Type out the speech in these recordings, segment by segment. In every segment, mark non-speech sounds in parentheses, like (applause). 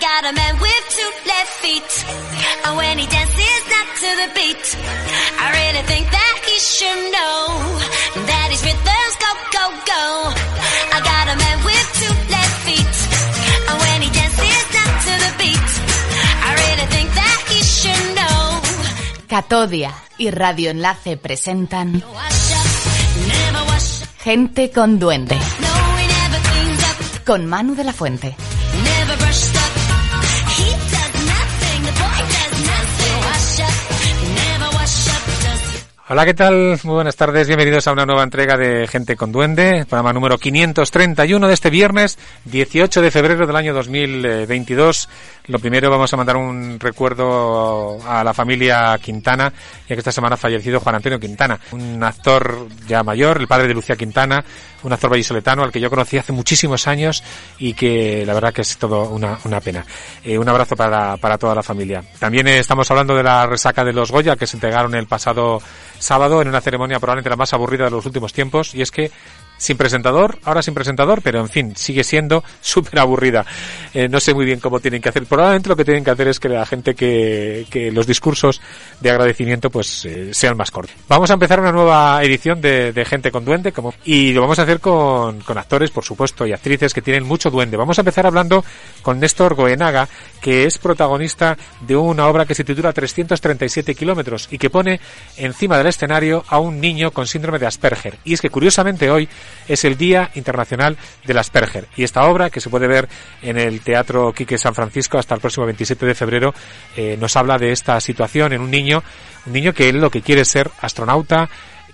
Got a man with two left feet. And when he dances not to the beat, I really think that he should know that his rhythms go, go, go. I got a man with two left feet. And when he dances not to the beat, I really think that he should know. Catodia y Radio Enlace presentan. Gente con Duende, con Manu de la Fuente. Hola, ¿qué tal? Muy buenas tardes, bienvenidos a una nueva entrega de Gente con Duende, programa número 531 de este viernes, 18 de febrero del año 2022. Lo primero vamos a mandar un recuerdo a la familia Quintana, ya que esta semana ha fallecido Juan Antonio Quintana, un actor ya mayor, el padre de Lucía Quintana, un actor vallisoletano al que yo conocí hace muchísimos años y que la verdad que es todo una, una pena. Eh, un abrazo para, para toda la familia. También eh, estamos hablando de la resaca de los Goya que se entregaron el pasado sábado en una ceremonia probablemente la más aburrida de los últimos tiempos y es que sin presentador, ahora sin presentador, pero en fin, sigue siendo súper aburrida. Eh, no sé muy bien cómo tienen que hacer. Probablemente lo que tienen que hacer es que la gente que, que los discursos de agradecimiento pues eh, sean más cortos. Vamos a empezar una nueva edición de, de Gente con Duende como, y lo vamos a hacer con, con actores, por supuesto, y actrices que tienen mucho duende. Vamos a empezar hablando con Néstor Goenaga, que es protagonista de una obra que se titula 337 kilómetros y que pone encima del escenario a un niño con síndrome de Asperger. Y es que curiosamente hoy es el Día Internacional del Asperger. Y esta obra, que se puede ver en el Teatro Quique San Francisco hasta el próximo 27 de febrero, eh, nos habla de esta situación en un niño, un niño que él lo que quiere es ser astronauta,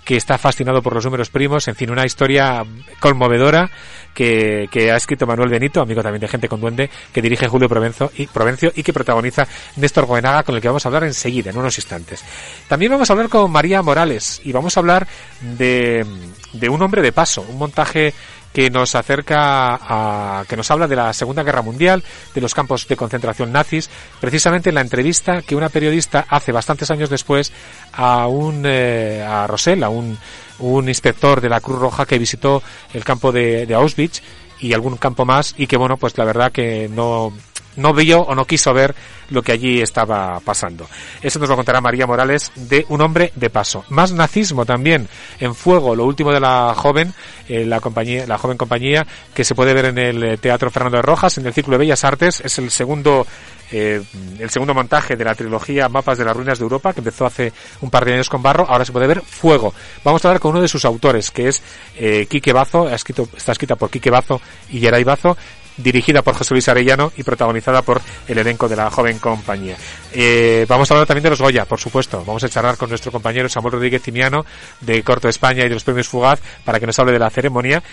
que está fascinado por los números primos, en fin, una historia conmovedora que, que ha escrito Manuel Benito, amigo también de Gente con Duende, que dirige Julio Provenzo y, Provencio y que protagoniza Néstor Goenaga, con el que vamos a hablar enseguida, en unos instantes. También vamos a hablar con María Morales y vamos a hablar de, de un hombre de paso, un montaje que nos acerca a, que nos habla de la Segunda Guerra Mundial, de los campos de concentración nazis, precisamente en la entrevista que una periodista hace bastantes años después a un, eh, a Rosell, a un, un inspector de la Cruz Roja que visitó el campo de, de Auschwitz y algún campo más y que bueno, pues la verdad que no, no vio o no quiso ver lo que allí estaba pasando. Eso nos lo contará María Morales de Un hombre de paso. Más nazismo también en fuego, lo último de la joven, eh, la compañía, la joven compañía que se puede ver en el eh, Teatro Fernando de Rojas, en el Círculo de Bellas Artes, es el segundo eh, el segundo montaje de la trilogía Mapas de las Ruinas de Europa, que empezó hace un par de años con Barro, ahora se puede ver Fuego. Vamos a hablar con uno de sus autores, que es eh, Quique Bazo, escrito, está escrita por Quique Bazo y Geray Bazo, dirigida por José Luis Arellano y protagonizada por el elenco de la joven compañía. Eh, vamos a hablar también de los Goya, por supuesto. Vamos a charlar con nuestro compañero Samuel Rodríguez Cimiano de Corto España y de los premios Fugaz para que nos hable de la ceremonia.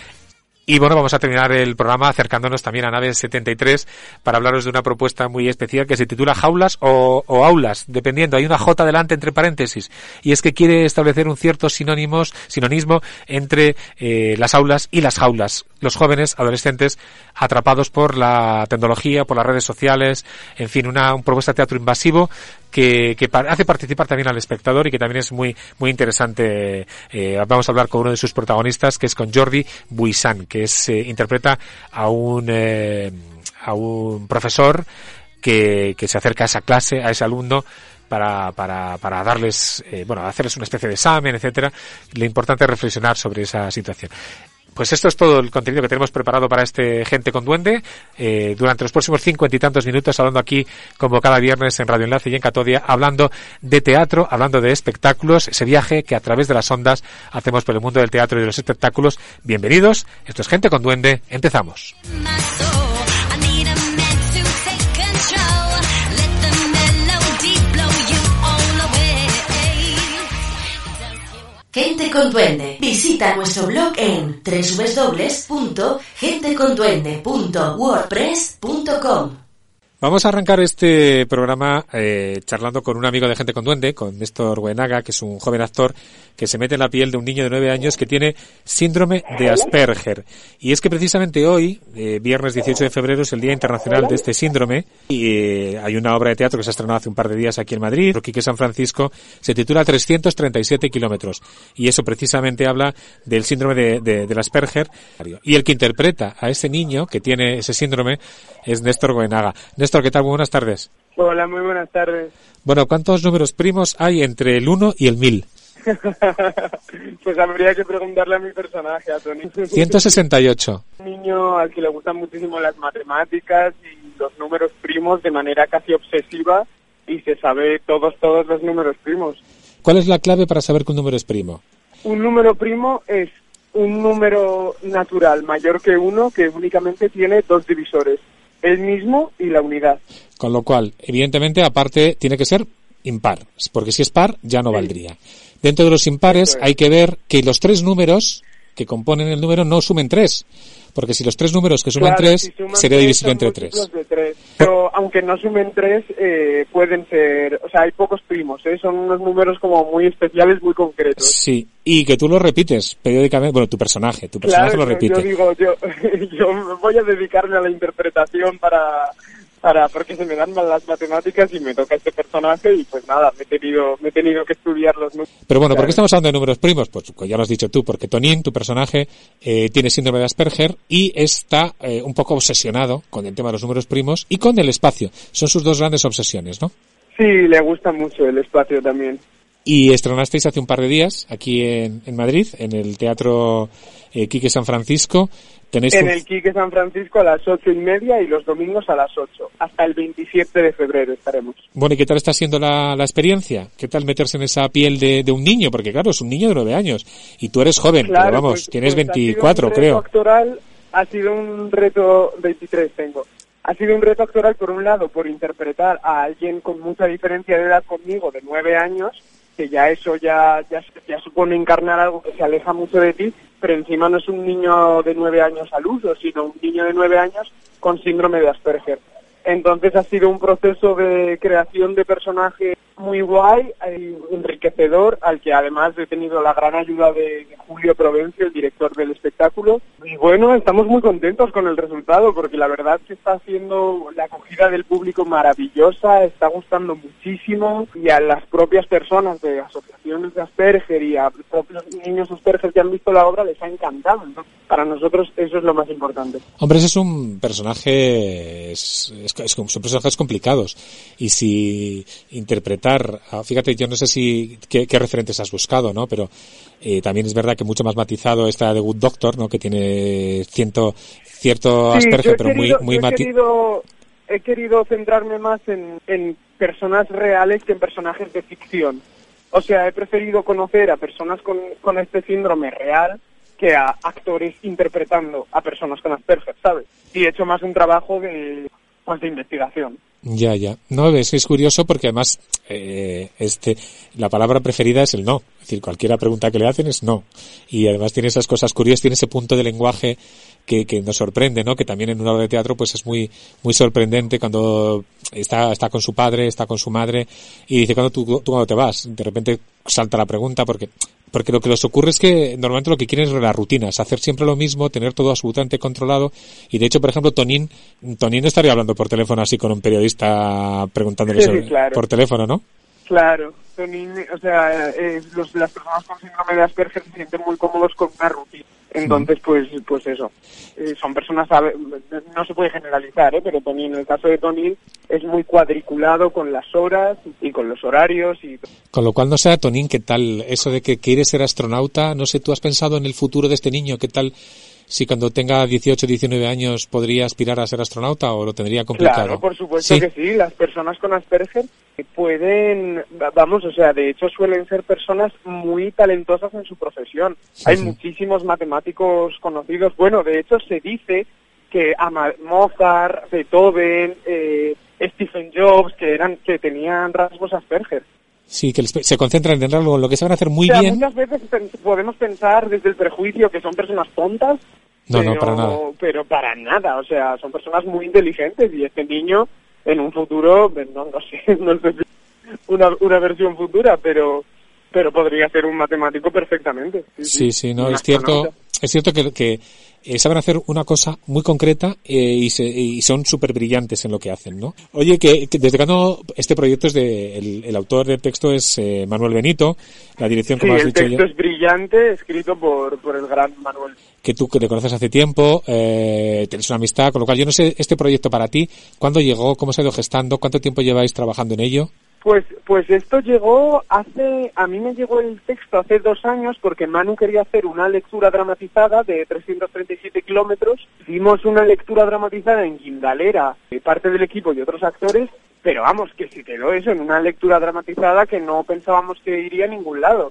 Y bueno, vamos a terminar el programa acercándonos también a Nave 73 para hablaros de una propuesta muy especial que se titula Jaulas o, Aulas, dependiendo. Hay una J delante entre paréntesis. Y es que quiere establecer un cierto sinónimos, sinonismo entre eh, las aulas y las jaulas. Los jóvenes, adolescentes, atrapados por la tecnología, por las redes sociales, en fin, una, un propuesta de teatro invasivo que, que hace participar también al espectador y que también es muy muy interesante. Eh, vamos a hablar con uno de sus protagonistas, que es con Jordi Buisan, que es eh, interpreta a un eh, a un profesor que, que se acerca a esa clase, a ese alumno para, para, para darles, eh, bueno, hacerles una especie de examen, etcétera. Lo importante es reflexionar sobre esa situación. Pues esto es todo el contenido que tenemos preparado para este Gente con Duende. Eh, durante los próximos cincuenta y tantos minutos, hablando aquí, como cada viernes en Radio Enlace y en Catodia, hablando de teatro, hablando de espectáculos, ese viaje que a través de las ondas hacemos por el mundo del teatro y de los espectáculos. Bienvenidos, esto es Gente con Duende, empezamos. Gente con Duende. Visita nuestro blog en www.genteconduende.wordpress.com Vamos a arrancar este programa eh, charlando con un amigo de Gente con Duende, con Néstor Buenaga, que es un joven actor que se mete en la piel de un niño de nueve años que tiene síndrome de Asperger. Y es que precisamente hoy, eh, viernes 18 de febrero, es el Día Internacional de este síndrome. Y eh, hay una obra de teatro que se ha estrenado hace un par de días aquí en Madrid, Quique San Francisco, se titula 337 kilómetros. Y eso precisamente habla del síndrome de, de, del Asperger. Y el que interpreta a ese niño que tiene ese síndrome es Néstor. Néstor, ¿qué tal? Muy buenas tardes. Hola, muy buenas tardes. Bueno, ¿cuántos números primos hay entre el 1 y el 1000? (laughs) pues habría que preguntarle a mi personaje, a Tony. (laughs) 168. Un niño al que le gustan muchísimo las matemáticas y los números primos de manera casi obsesiva y se sabe todos, todos los números primos. ¿Cuál es la clave para saber que un número es primo? Un número primo es un número natural mayor que uno que únicamente tiene dos divisores, el mismo y la unidad. Con lo cual, evidentemente, aparte, tiene que ser impar, porque si es par ya no Sí. valdría. Dentro de los impares es. hay que ver que los tres números que componen el número no sumen tres, porque si los tres números que suman Claro, tres si suman sería tres, divisible entre tres. tres. Pero aunque no sumen tres, eh, pueden ser, o sea, hay pocos primos, ¿eh? son unos números como muy especiales, muy concretos. Sí, y que tú lo repites periódicamente, bueno, tu personaje, tu personaje Claro, lo repite. yo digo, yo, (laughs) yo voy a dedicarme a la interpretación para, para, porque se me dan mal las matemáticas y me toca este personaje y pues nada, me he tenido, me he tenido que estudiar los números. Pero bueno, ¿por qué estamos hablando de números primos? Pues pues ya lo has dicho tú, porque Tonín, tu personaje, eh, tiene síndrome de Asperger y está eh, un poco obsesionado con el tema de los números primos y con el espacio. Son sus dos grandes obsesiones, ¿no? Sí, le gusta mucho el espacio también. Y estrenasteis hace un par de días aquí en, en Madrid, en el Teatro eh, Quique San Francisco. Tenéis En un- el Quique San Francisco a las ocho y media y los domingos a las ocho. Hasta el 27 de febrero estaremos. Bueno, ¿y qué tal está siendo la, la experiencia? ¿Qué tal meterse en esa piel de, de un niño? Porque claro, es un niño de nueve años y tú eres joven, Claro, pero vamos, pues- tienes pues ha sido 24, un reto creo. actoral, ha sido un reto, 23 tengo. Ha sido un reto actoral, por un lado, por interpretar a alguien con mucha diferencia de edad conmigo, de nueve años, que ya eso ya, ya, ya supone encarnar algo que se aleja mucho de ti, pero encima no es un niño de nueve años al uso, sino un niño de nueve años con síndrome de Asperger. Entonces ha sido un proceso de creación de personaje muy guay y enriquecedor, al que además he tenido la gran ayuda de Julio Provencio, el director del espectáculo. Y bueno, estamos muy contentos con el resultado, porque la verdad que está haciendo la acogida del público maravillosa, está gustando muchísimo, y a las propias personas de asociaciones de Asperger y a propios niños Asperger que han visto la obra les ha encantado. Entonces, para nosotros eso es lo más importante. Hombre, ese es un personaje, es, es- es- son personajes complicados. Y si interpretar, ah, fíjate, yo no sé si qué, qué referentes has buscado, ¿no? Pero eh, también es verdad que mucho más matizado está The Good Doctor, ¿no? Que tiene ciento, cierto Sí, pero querido- muy, muy yo he querido, he querido centrarme más en, en personas reales que en personajes de ficción. O sea, he preferido conocer a personas con, con este síndrome real que a actores interpretando a personas con Asperger, ¿sabes? Y he hecho más un trabajo de, pues, de investigación. Ya, ya. No, es que es curioso porque además, eh, este, la palabra preferida es el no. Es decir, cualquiera pregunta que le hacen es no. Y además tiene esas cosas curiosas, tiene ese punto de lenguaje que, que nos sorprende, ¿no? Que también en una obra de teatro pues es muy, muy sorprendente cuando está, está con su padre, está con su madre y dice, cuando tú, tú cuando te vas? De repente salta la pregunta porque, porque lo que les ocurre es que normalmente lo que quieren es la rutina, es hacer siempre lo mismo, tener todo absolutamente controlado. Y de hecho, por ejemplo, Tonín, Tonín no estaría hablando por teléfono así con un periodista preguntándole Sí, sobre- claro. por teléfono, ¿no? Claro, Tony, o sea, eh, los- las personas con síndrome de Asperger se sienten muy cómodos con una rutina. Entonces, pues, pues eso. Eh, son personas, no se puede generalizar, ¿eh? pero Tony, en el caso de Tony, es muy cuadriculado con las horas y con los horarios y Con lo cual, no sé, Tonín, ¿qué tal eso de que quiere ser astronauta? No sé, ¿tú has pensado en el futuro de este niño? ¿Qué tal si cuando tenga 18, 19 años podría aspirar a ser astronauta o lo tendría complicado? Claro, por supuesto Sí. que sí. Las personas con Asperger pueden, va- vamos, o sea, de hecho suelen ser personas muy talentosas en su profesión. Hay muchísimos matemáticos conocidos. Bueno, de hecho se dice que Ama- Mozart, Beethoven, eh, Stephen Jobs, que eran, que tenían rasgos Asperger. Sí, que se concentran en algo, lo que saben hacer muy o sea, bien. muchas veces podemos pensar desde el prejuicio que son personas tontas, No, pero, no, para nada. Pero para nada, o sea, son personas muy inteligentes y este niño en un futuro, pues, no, no sé, (laughs) no sé si una, una versión futura, pero pero podría ser un matemático perfectamente. Sí, sí, no, Un es cierto, es cierto que, que eh, saben hacer una cosa muy concreta eh, y, se- y son súper brillantes en lo que hacen, ¿no? Oye, que, que desde cuando este proyecto es de, el, el autor del texto es eh, Manuel Benito, la dirección, Sí, como has el dicho, texto ya, es brillante, escrito por, por el gran Manuel. que tú que te conoces hace tiempo, eh, tienes una amistad, con lo cual yo no sé este proyecto para ti, ¿cuándo llegó? ¿Cómo se ha ido gestando? ¿Cuánto tiempo lleváis trabajando en ello? Pues, pues esto llegó hace, a mí me llegó el texto hace dos años porque Manu quería hacer una lectura dramatizada de 337 kilómetros. Hicimos una lectura dramatizada en Guindalera, de parte del equipo y otros actores, pero vamos, que se quedó eso en una lectura dramatizada que no pensábamos que iría a ningún lado.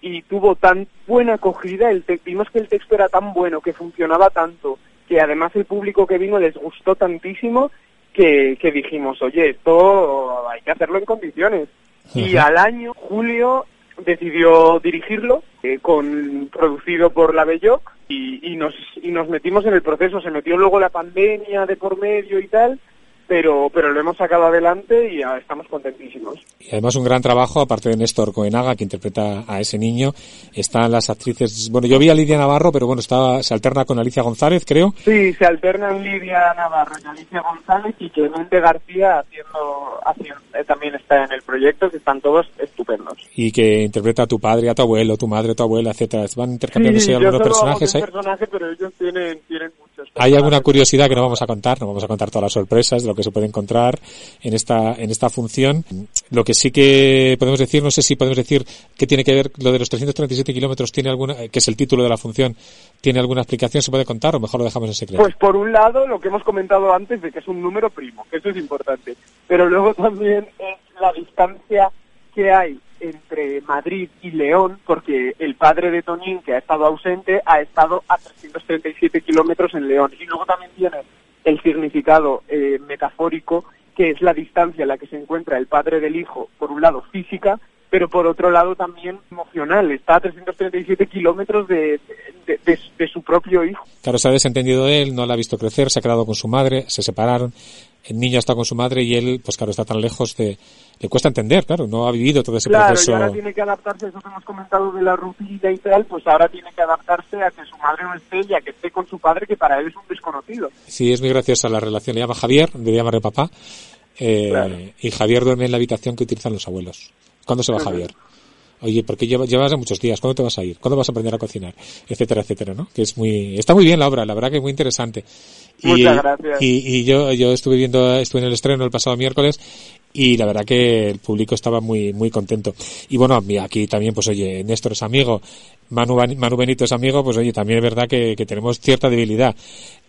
Y tuvo tan buena acogida, el te- vimos que el texto era tan bueno, que funcionaba tanto, que además el público que vino les gustó tantísimo que, que dijimos, oye, esto hay que hacerlo en condiciones. Y al año, Julio decidió dirigirlo, eh, con, producido por la Belloc, y, y, nos, y nos metimos en el proceso. Se metió luego la pandemia de por medio y tal, pero, pero lo hemos sacado adelante y ah, estamos contentísimos. Y además un gran trabajo, aparte de Néstor Coenaga, que interpreta a ese niño, están las actrices, bueno, yo vi a Lidia Navarro, pero bueno, está, se alterna con Alicia González, creo, Sí, se alternan Lidia Navarro y Alicia González y Clemente García haciendo, haciendo eh, también está en el proyecto, que están todos estupendos. y que interpreta a tu padre, a tu abuelo, tu madre, tu abuela, etcétera. Van intercambiándose Sí, yo algunos solo hago personajes. Hay, un personaje, pero ellos tienen, tienen muchos. Hay alguna curiosidad que no vamos a contar, no vamos a contar todas las sorpresas de lo que se puede encontrar en esta, en esta función. Lo que sí que podemos decir, no sé si podemos decir que tiene que ver lo de los 337 kilómetros, tiene alguna, que es el título de la función, tiene alguna explicación, se puede contar o mejor lo dejamos en secreto. Pues por un lado, lo que hemos comentado antes de que es un número primo, que eso es importante. Pero luego también es la distancia que hay entre Madrid y León, porque el padre de Toñín, que ha estado ausente, ha estado a 337 kilómetros en León. Y luego también tiene el significado eh, metafórico, que es la distancia en la que se encuentra el padre del hijo, por un lado física, pero por otro lado también emocional. Está a 337 kilómetros de, de- de- de su propio hijo. Claro, se ha desentendido de él, no la ha visto crecer, se ha quedado con su madre, se separaron, el niño está con su madre y él, pues claro, está tan lejos de... Le cuesta entender, claro, no ha vivido todo ese Claro, proceso. y ahora tiene que adaptarse a eso que hemos comentado de la rutina y tal, pues ahora tiene que adaptarse a que su madre no esté y a que esté con su padre, que para él es un desconocido. Sí, es muy graciosa la relación. Le llama Javier, le llama de papá. eh, Claro. Y Javier duerme en la habitación que utilizan los abuelos. ¿Cuándo se va. Javier? Oye, porque llevas, llevas muchos días, ¿cuándo te vas a ir? ¿Cuándo vas a aprender a cocinar? Etcétera, etcétera, ¿no? Que es muy, está muy bien la obra, la verdad que es muy interesante. Y, Muchas gracias. Y, y yo, yo estuve viendo, estuve en el estreno el pasado miércoles y la verdad que el público estaba muy, muy contento. Y bueno, aquí también, pues oye, Néstor es amigo, Manu, Manu Benito es amigo, pues oye, también es verdad que, que tenemos cierta debilidad.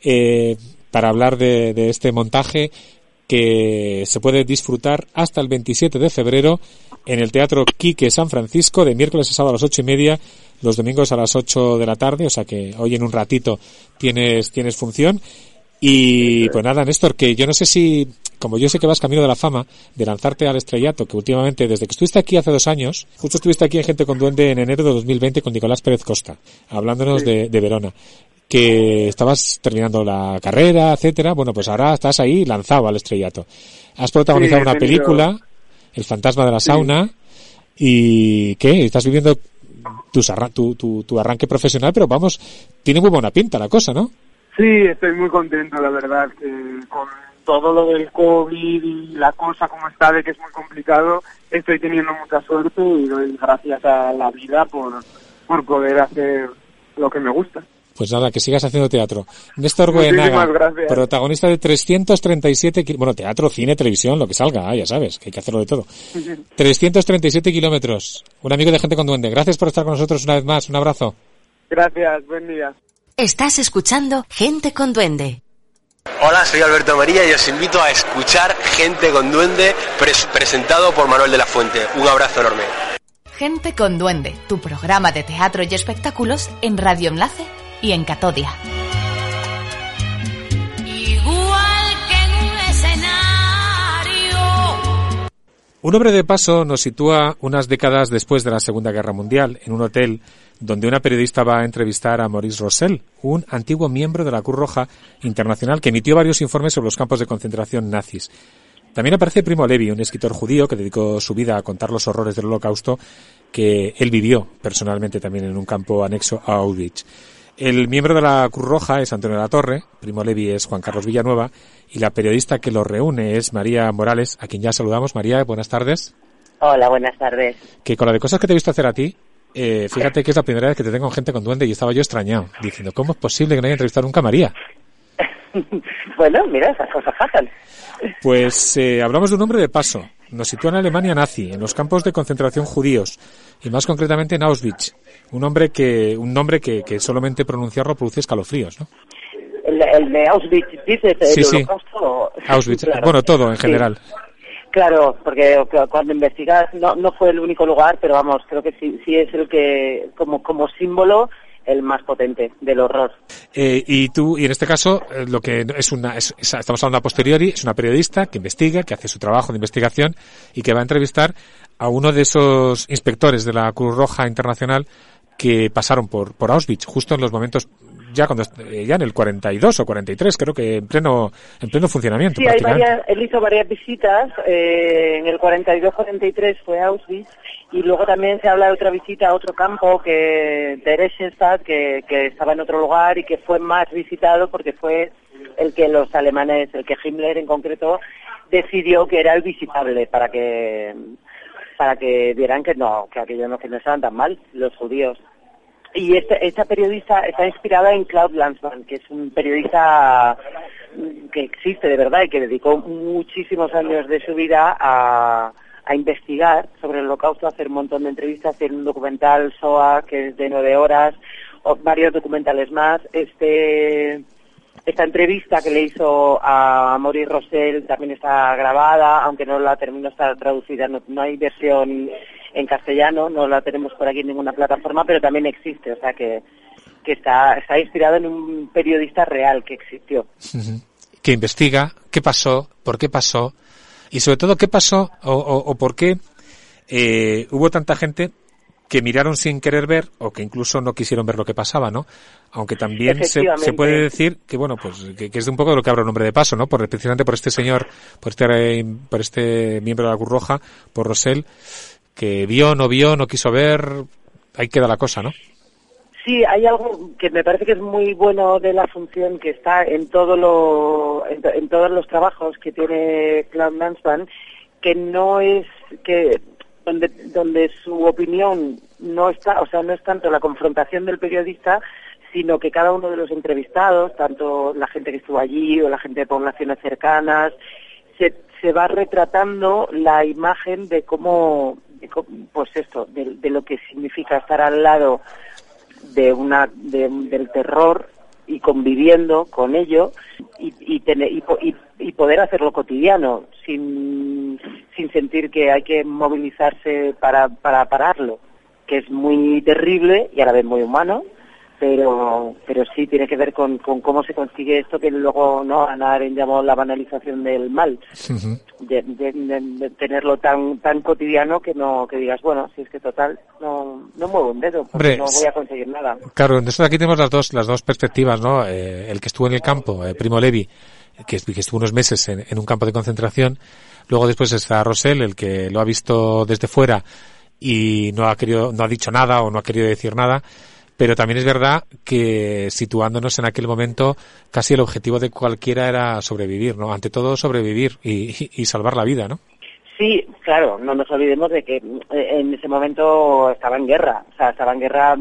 Eh, para hablar de, de este montaje que se puede disfrutar hasta el 27 de febrero en el Teatro Quique San Francisco de miércoles a sábado a las ocho y media, los domingos a las 8 de la tarde, o sea que hoy en un ratito tienes, tienes función. Y pues nada, Néstor, que yo no sé si, como yo sé que vas camino de la fama, de lanzarte al estrellato, que últimamente, desde que estuviste aquí hace dos años, justo estuviste aquí en Gente con Duende en enero de 2020 con Nicolás Pérez Costa, hablándonos de, de Verona, que estabas terminando la carrera, etcétera, bueno, pues ahora estás ahí lanzado al estrellato. Has protagonizado Sí, una tenido- película, El fantasma de la sauna, y ¿qué? Estás viviendo tus tu, tu, tu arranque profesional, pero vamos, tiene muy buena pinta la cosa, ¿no? Sí, estoy muy contento, la verdad, que con todo lo del COVID y la cosa como está, de que es muy complicado, estoy teniendo mucha suerte y doy gracias a la vida por, por poder hacer lo que me gusta. Pues nada, que sigas haciendo teatro. Néstor Goenaga, gracias. protagonista de 337 ki- bueno, teatro, cine, televisión, lo que salga, ah, ya sabes, que hay que hacerlo de todo. 337 kilómetros. Un amigo de gente con duende. Gracias por estar con nosotros una vez más. Un abrazo. Gracias, buen día. Estás escuchando Gente con Duende. Hola, soy Alberto María y os invito a escuchar Gente con Duende pres- presentado por Manuel de la Fuente. Un abrazo enorme. Gente con Duende, tu programa de teatro y espectáculos en Radio Enlace y en Catodia. Un hombre de paso nos sitúa unas décadas después de la Segunda Guerra Mundial en un hotel donde una periodista va a entrevistar a Maurice Rossell, un antiguo miembro de la Cruz Roja Internacional que emitió varios informes sobre los campos de concentración nazis. También aparece Primo Levi, un escritor judío que dedicó su vida a contar los horrores del holocausto que él vivió personalmente también en un campo anexo a Auschwitz. El miembro de la Cruz Roja es Antonio La Torre, Primo Levi es Juan Carlos Villanueva y la periodista que los reúne es María Morales, a quien ya saludamos. María, buenas tardes. Hola, buenas tardes. Que con la de cosas que te he visto hacer a ti, eh, fíjate que es la primera vez que te tengo gente con duende y estaba yo extrañado, diciendo, ¿cómo es posible que no haya entrevistado nunca a María? (laughs) bueno, mira, esas cosas pasan. Pues eh, hablamos de un hombre de paso. Nos sitúa en Alemania nazi, en los campos de concentración judíos, y más concretamente en Auschwitz. Un hombre que, un nombre que, que solamente pronunciarlo produce escalofríos, ¿no? El, el de Auschwitz, dices, el Sí, sí. Auschwitz, (laughs) Claro, bueno, todo en sí. general. Claro, porque cu- cuando investigas no, no fue el único lugar, pero vamos, creo que sí, sí es el que, como, como símbolo, el más potente del horror. Eh, y tú, y en este caso, eh, lo que es una, es- es- estamos hablando a posteriori, es una periodista que investiga, que hace su trabajo de investigación y que va a entrevistar a uno de esos inspectores de la Cruz Roja Internacional que pasaron por, por Auschwitz, justo en los momentos, ya cuando, eh, ya en el 42 o 43, creo que en pleno, en pleno funcionamiento Sí, hay varias, él hizo varias visitas, eh, en el 42-43 fue a Auschwitz, y luego también se habla de otra visita a otro campo, que Theresienstadt, que, que estaba en otro lugar y que fue más visitado porque fue el que los alemanes, el que Himmler en concreto, decidió que era el visitable para que para que vieran que no, que aquello no, que no estaban tan mal los judíos. Y este, esta periodista está inspirada en Claude Lanzmann, que es un periodista que existe de verdad y que dedicó muchísimos años de su vida a, a investigar sobre el holocausto, a hacer un montón de entrevistas, tiene un documental SOA que es de nueve horas, o varios documentales más. Este, esta entrevista que le hizo a Maurice Rossell también está grabada, aunque no la termino, está traducida, no, hay versión en castellano, no la tenemos por aquí en ninguna plataforma, pero también existe, o sea que, está, está inspirado en un periodista real que existió. Que investiga qué pasó, por qué pasó y sobre todo qué pasó o, o- o por qué eh, hubo tanta gente que miraron sin querer ver o que incluso no quisieron ver lo que pasaba, ¿no? Aunque también se, se puede decir que bueno, pues que, que es de un poco de lo que habla el nombre de paso, ¿no? Por precisamente por este señor, por este por este miembro de la Cruz Roja, por Rosell, que vio, no vio, no quiso ver, ahí queda la cosa, ¿no? Sí, hay algo que me parece que es muy bueno de la función que está en todo lo, en, to- en todos los trabajos que tiene Claude Manspan, que no es que donde donde su opinión no está, o sea, no es tanto la confrontación del periodista, sino que cada uno de los entrevistados, tanto la gente que estuvo allí o la gente de poblaciones cercanas, se, se va retratando la imagen de cómo, de cómo- pues esto, de, de lo que significa estar al lado de una de- del terror y conviviendo con ello y, y, tener- y, y poder hacerlo cotidiano sin, sin sentir que hay que movilizarse para, para pararlo, que es muy terrible y a la vez muy humano, pero pero sí tiene que ver con, con cómo se consigue esto que luego no Ana Arendt llamó la banalización del mal de, de- de- de tenerlo tan tan cotidiano que no que digas bueno si es que total no no muevo un dedo porque Hombre, no voy a conseguir nada Claro, entonces aquí tenemos las dos, las dos perspectivas, ¿no? Eh, el que estuvo en el campo, eh, Primo Levi, que estuvo unos meses en, en un campo de concentración. Luego después está Rosell, el que lo ha visto desde fuera y no ha querido, no ha dicho nada o no ha querido decir nada. Pero también es verdad que situándonos en aquel momento, casi el objetivo de cualquiera era sobrevivir, ¿no? Ante todo sobrevivir y, y- salvar la vida, ¿no? Sí, claro, no nos olvidemos de que eh, en ese momento estaba en guerra, o sea, estaba en guerra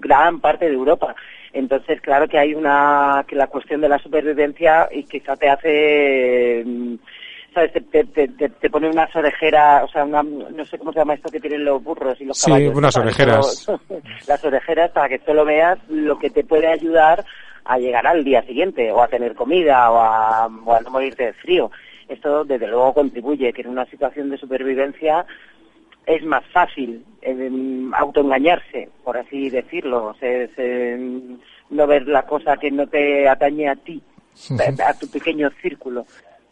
gran parte de Europa. Entonces, claro que hay una, que la cuestión de la supervivencia y quizá te hace, mm, ¿sabes? Te, te, te- te- unas orejeras, o sea, una, no sé cómo se llama esto que tienen los burros y los Sí, caballos. unas para que orejeras. solo- (laughs) las orejeras para que solo veas lo que te puede ayudar a llegar al día siguiente, o a tener comida, o a, o a no morirte de frío. Esto, desde luego, contribuye que en una situación de supervivencia es más fácil eh, autoengañarse, por así decirlo, se- se- no ver la cosa que no te atañe a ti, a, (laughs) a tu pequeño círculo.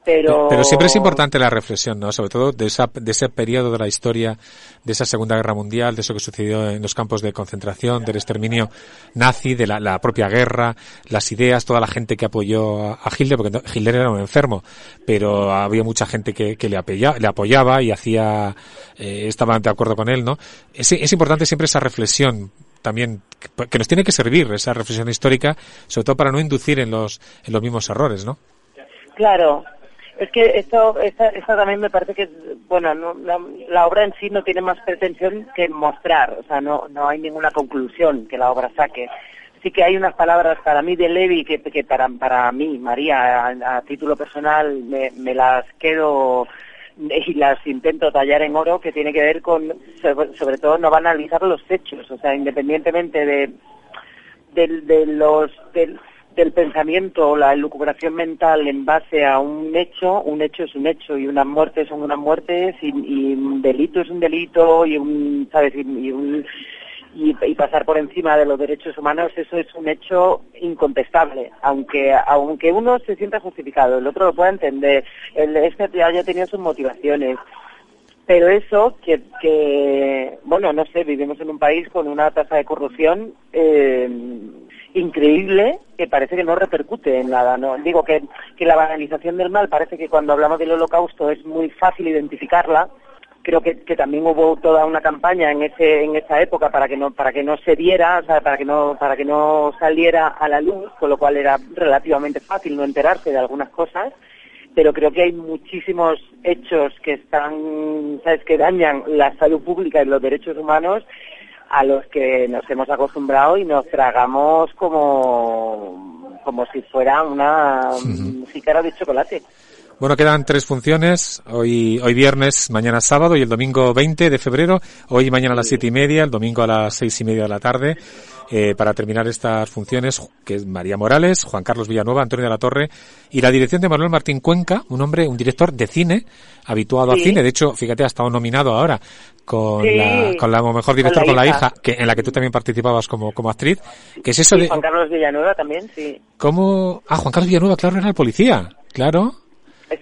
Pero... Pero siempre es importante la reflexión, ¿no? Sobre todo de, esa, de ese periodo de la historia, de esa Segunda Guerra Mundial, de eso que sucedió en los campos de concentración, del exterminio nazi, de la, la propia guerra, las ideas, toda la gente que apoyó a, Hitler, porque Hitler era un enfermo, pero había mucha gente que, que le, apoya- le apoyaba y hacía, eh, estaban de acuerdo con él, ¿no? Es, es importante siempre esa reflexión también que, que nos tiene que servir esa reflexión histórica, sobre todo para no inducir en los, en los mismos errores, ¿no? Claro, es que esto, esta, esta también me parece que, bueno, no- la, la obra en sí no tiene más pretensión que mostrar, o sea, no, no hay ninguna conclusión que la obra saque. Sí que hay unas palabras para mí de Levi que, para, para mí, María, a, título personal, me, las quedo y las intento tallar en oro, que tiene que ver con, sobre, todo, no van a analizar los hechos, o sea, independientemente de, del, de los, del, del pensamiento o la elucubración mental en base a un hecho, un hecho es un hecho y unas muertes son unas muertes y, un delito es un delito y un, ¿sabes? Y, y un, y, pasar por encima de los derechos humanos, eso es un hecho incontestable, aunque aunque uno se sienta justificado, el otro lo pueda entender, el este ya haya tenido sus motivaciones, pero eso que, que, bueno, no sé, vivimos en un país con una tasa de corrupción eh, increíble que parece que no repercute en nada. No digo que, que la banalización del mal parece que cuando hablamos del holocausto es muy fácil identificarla. Creo que, que también hubo toda una campaña en ese en esa época para que no para que no se viera, o sea, para que no para que no saliera a la luz, con lo cual era relativamente fácil no enterarse de algunas cosas pero creo que hay muchísimos hechos que están, ¿sabes?, que dañan la salud pública y los derechos humanos a los que nos hemos acostumbrado y nos tragamos como, como si fuera una jícara de chocolate. Bueno, quedan tres funciones, hoy, hoy viernes, mañana sábado y el domingo 20 de febrero, hoy y mañana a las siete y media, el domingo a las seis y media de la tarde, eh, para terminar estas funciones, que es María Morales, Juan Carlos Villanueva, Antonio de la Torre y la dirección de Manuel Martín Cuenca, un hombre, un director de cine, habituado a Sí. cine, de hecho, fíjate, ha estado nominado ahora con Sí. la, con la mejor director Con con la hija. que, en la que tú también participabas como, como actriz, que es eso de, Juan Carlos Villanueva también, sí. cómo, ah, Juan Carlos Villanueva, claro, era el policía, claro.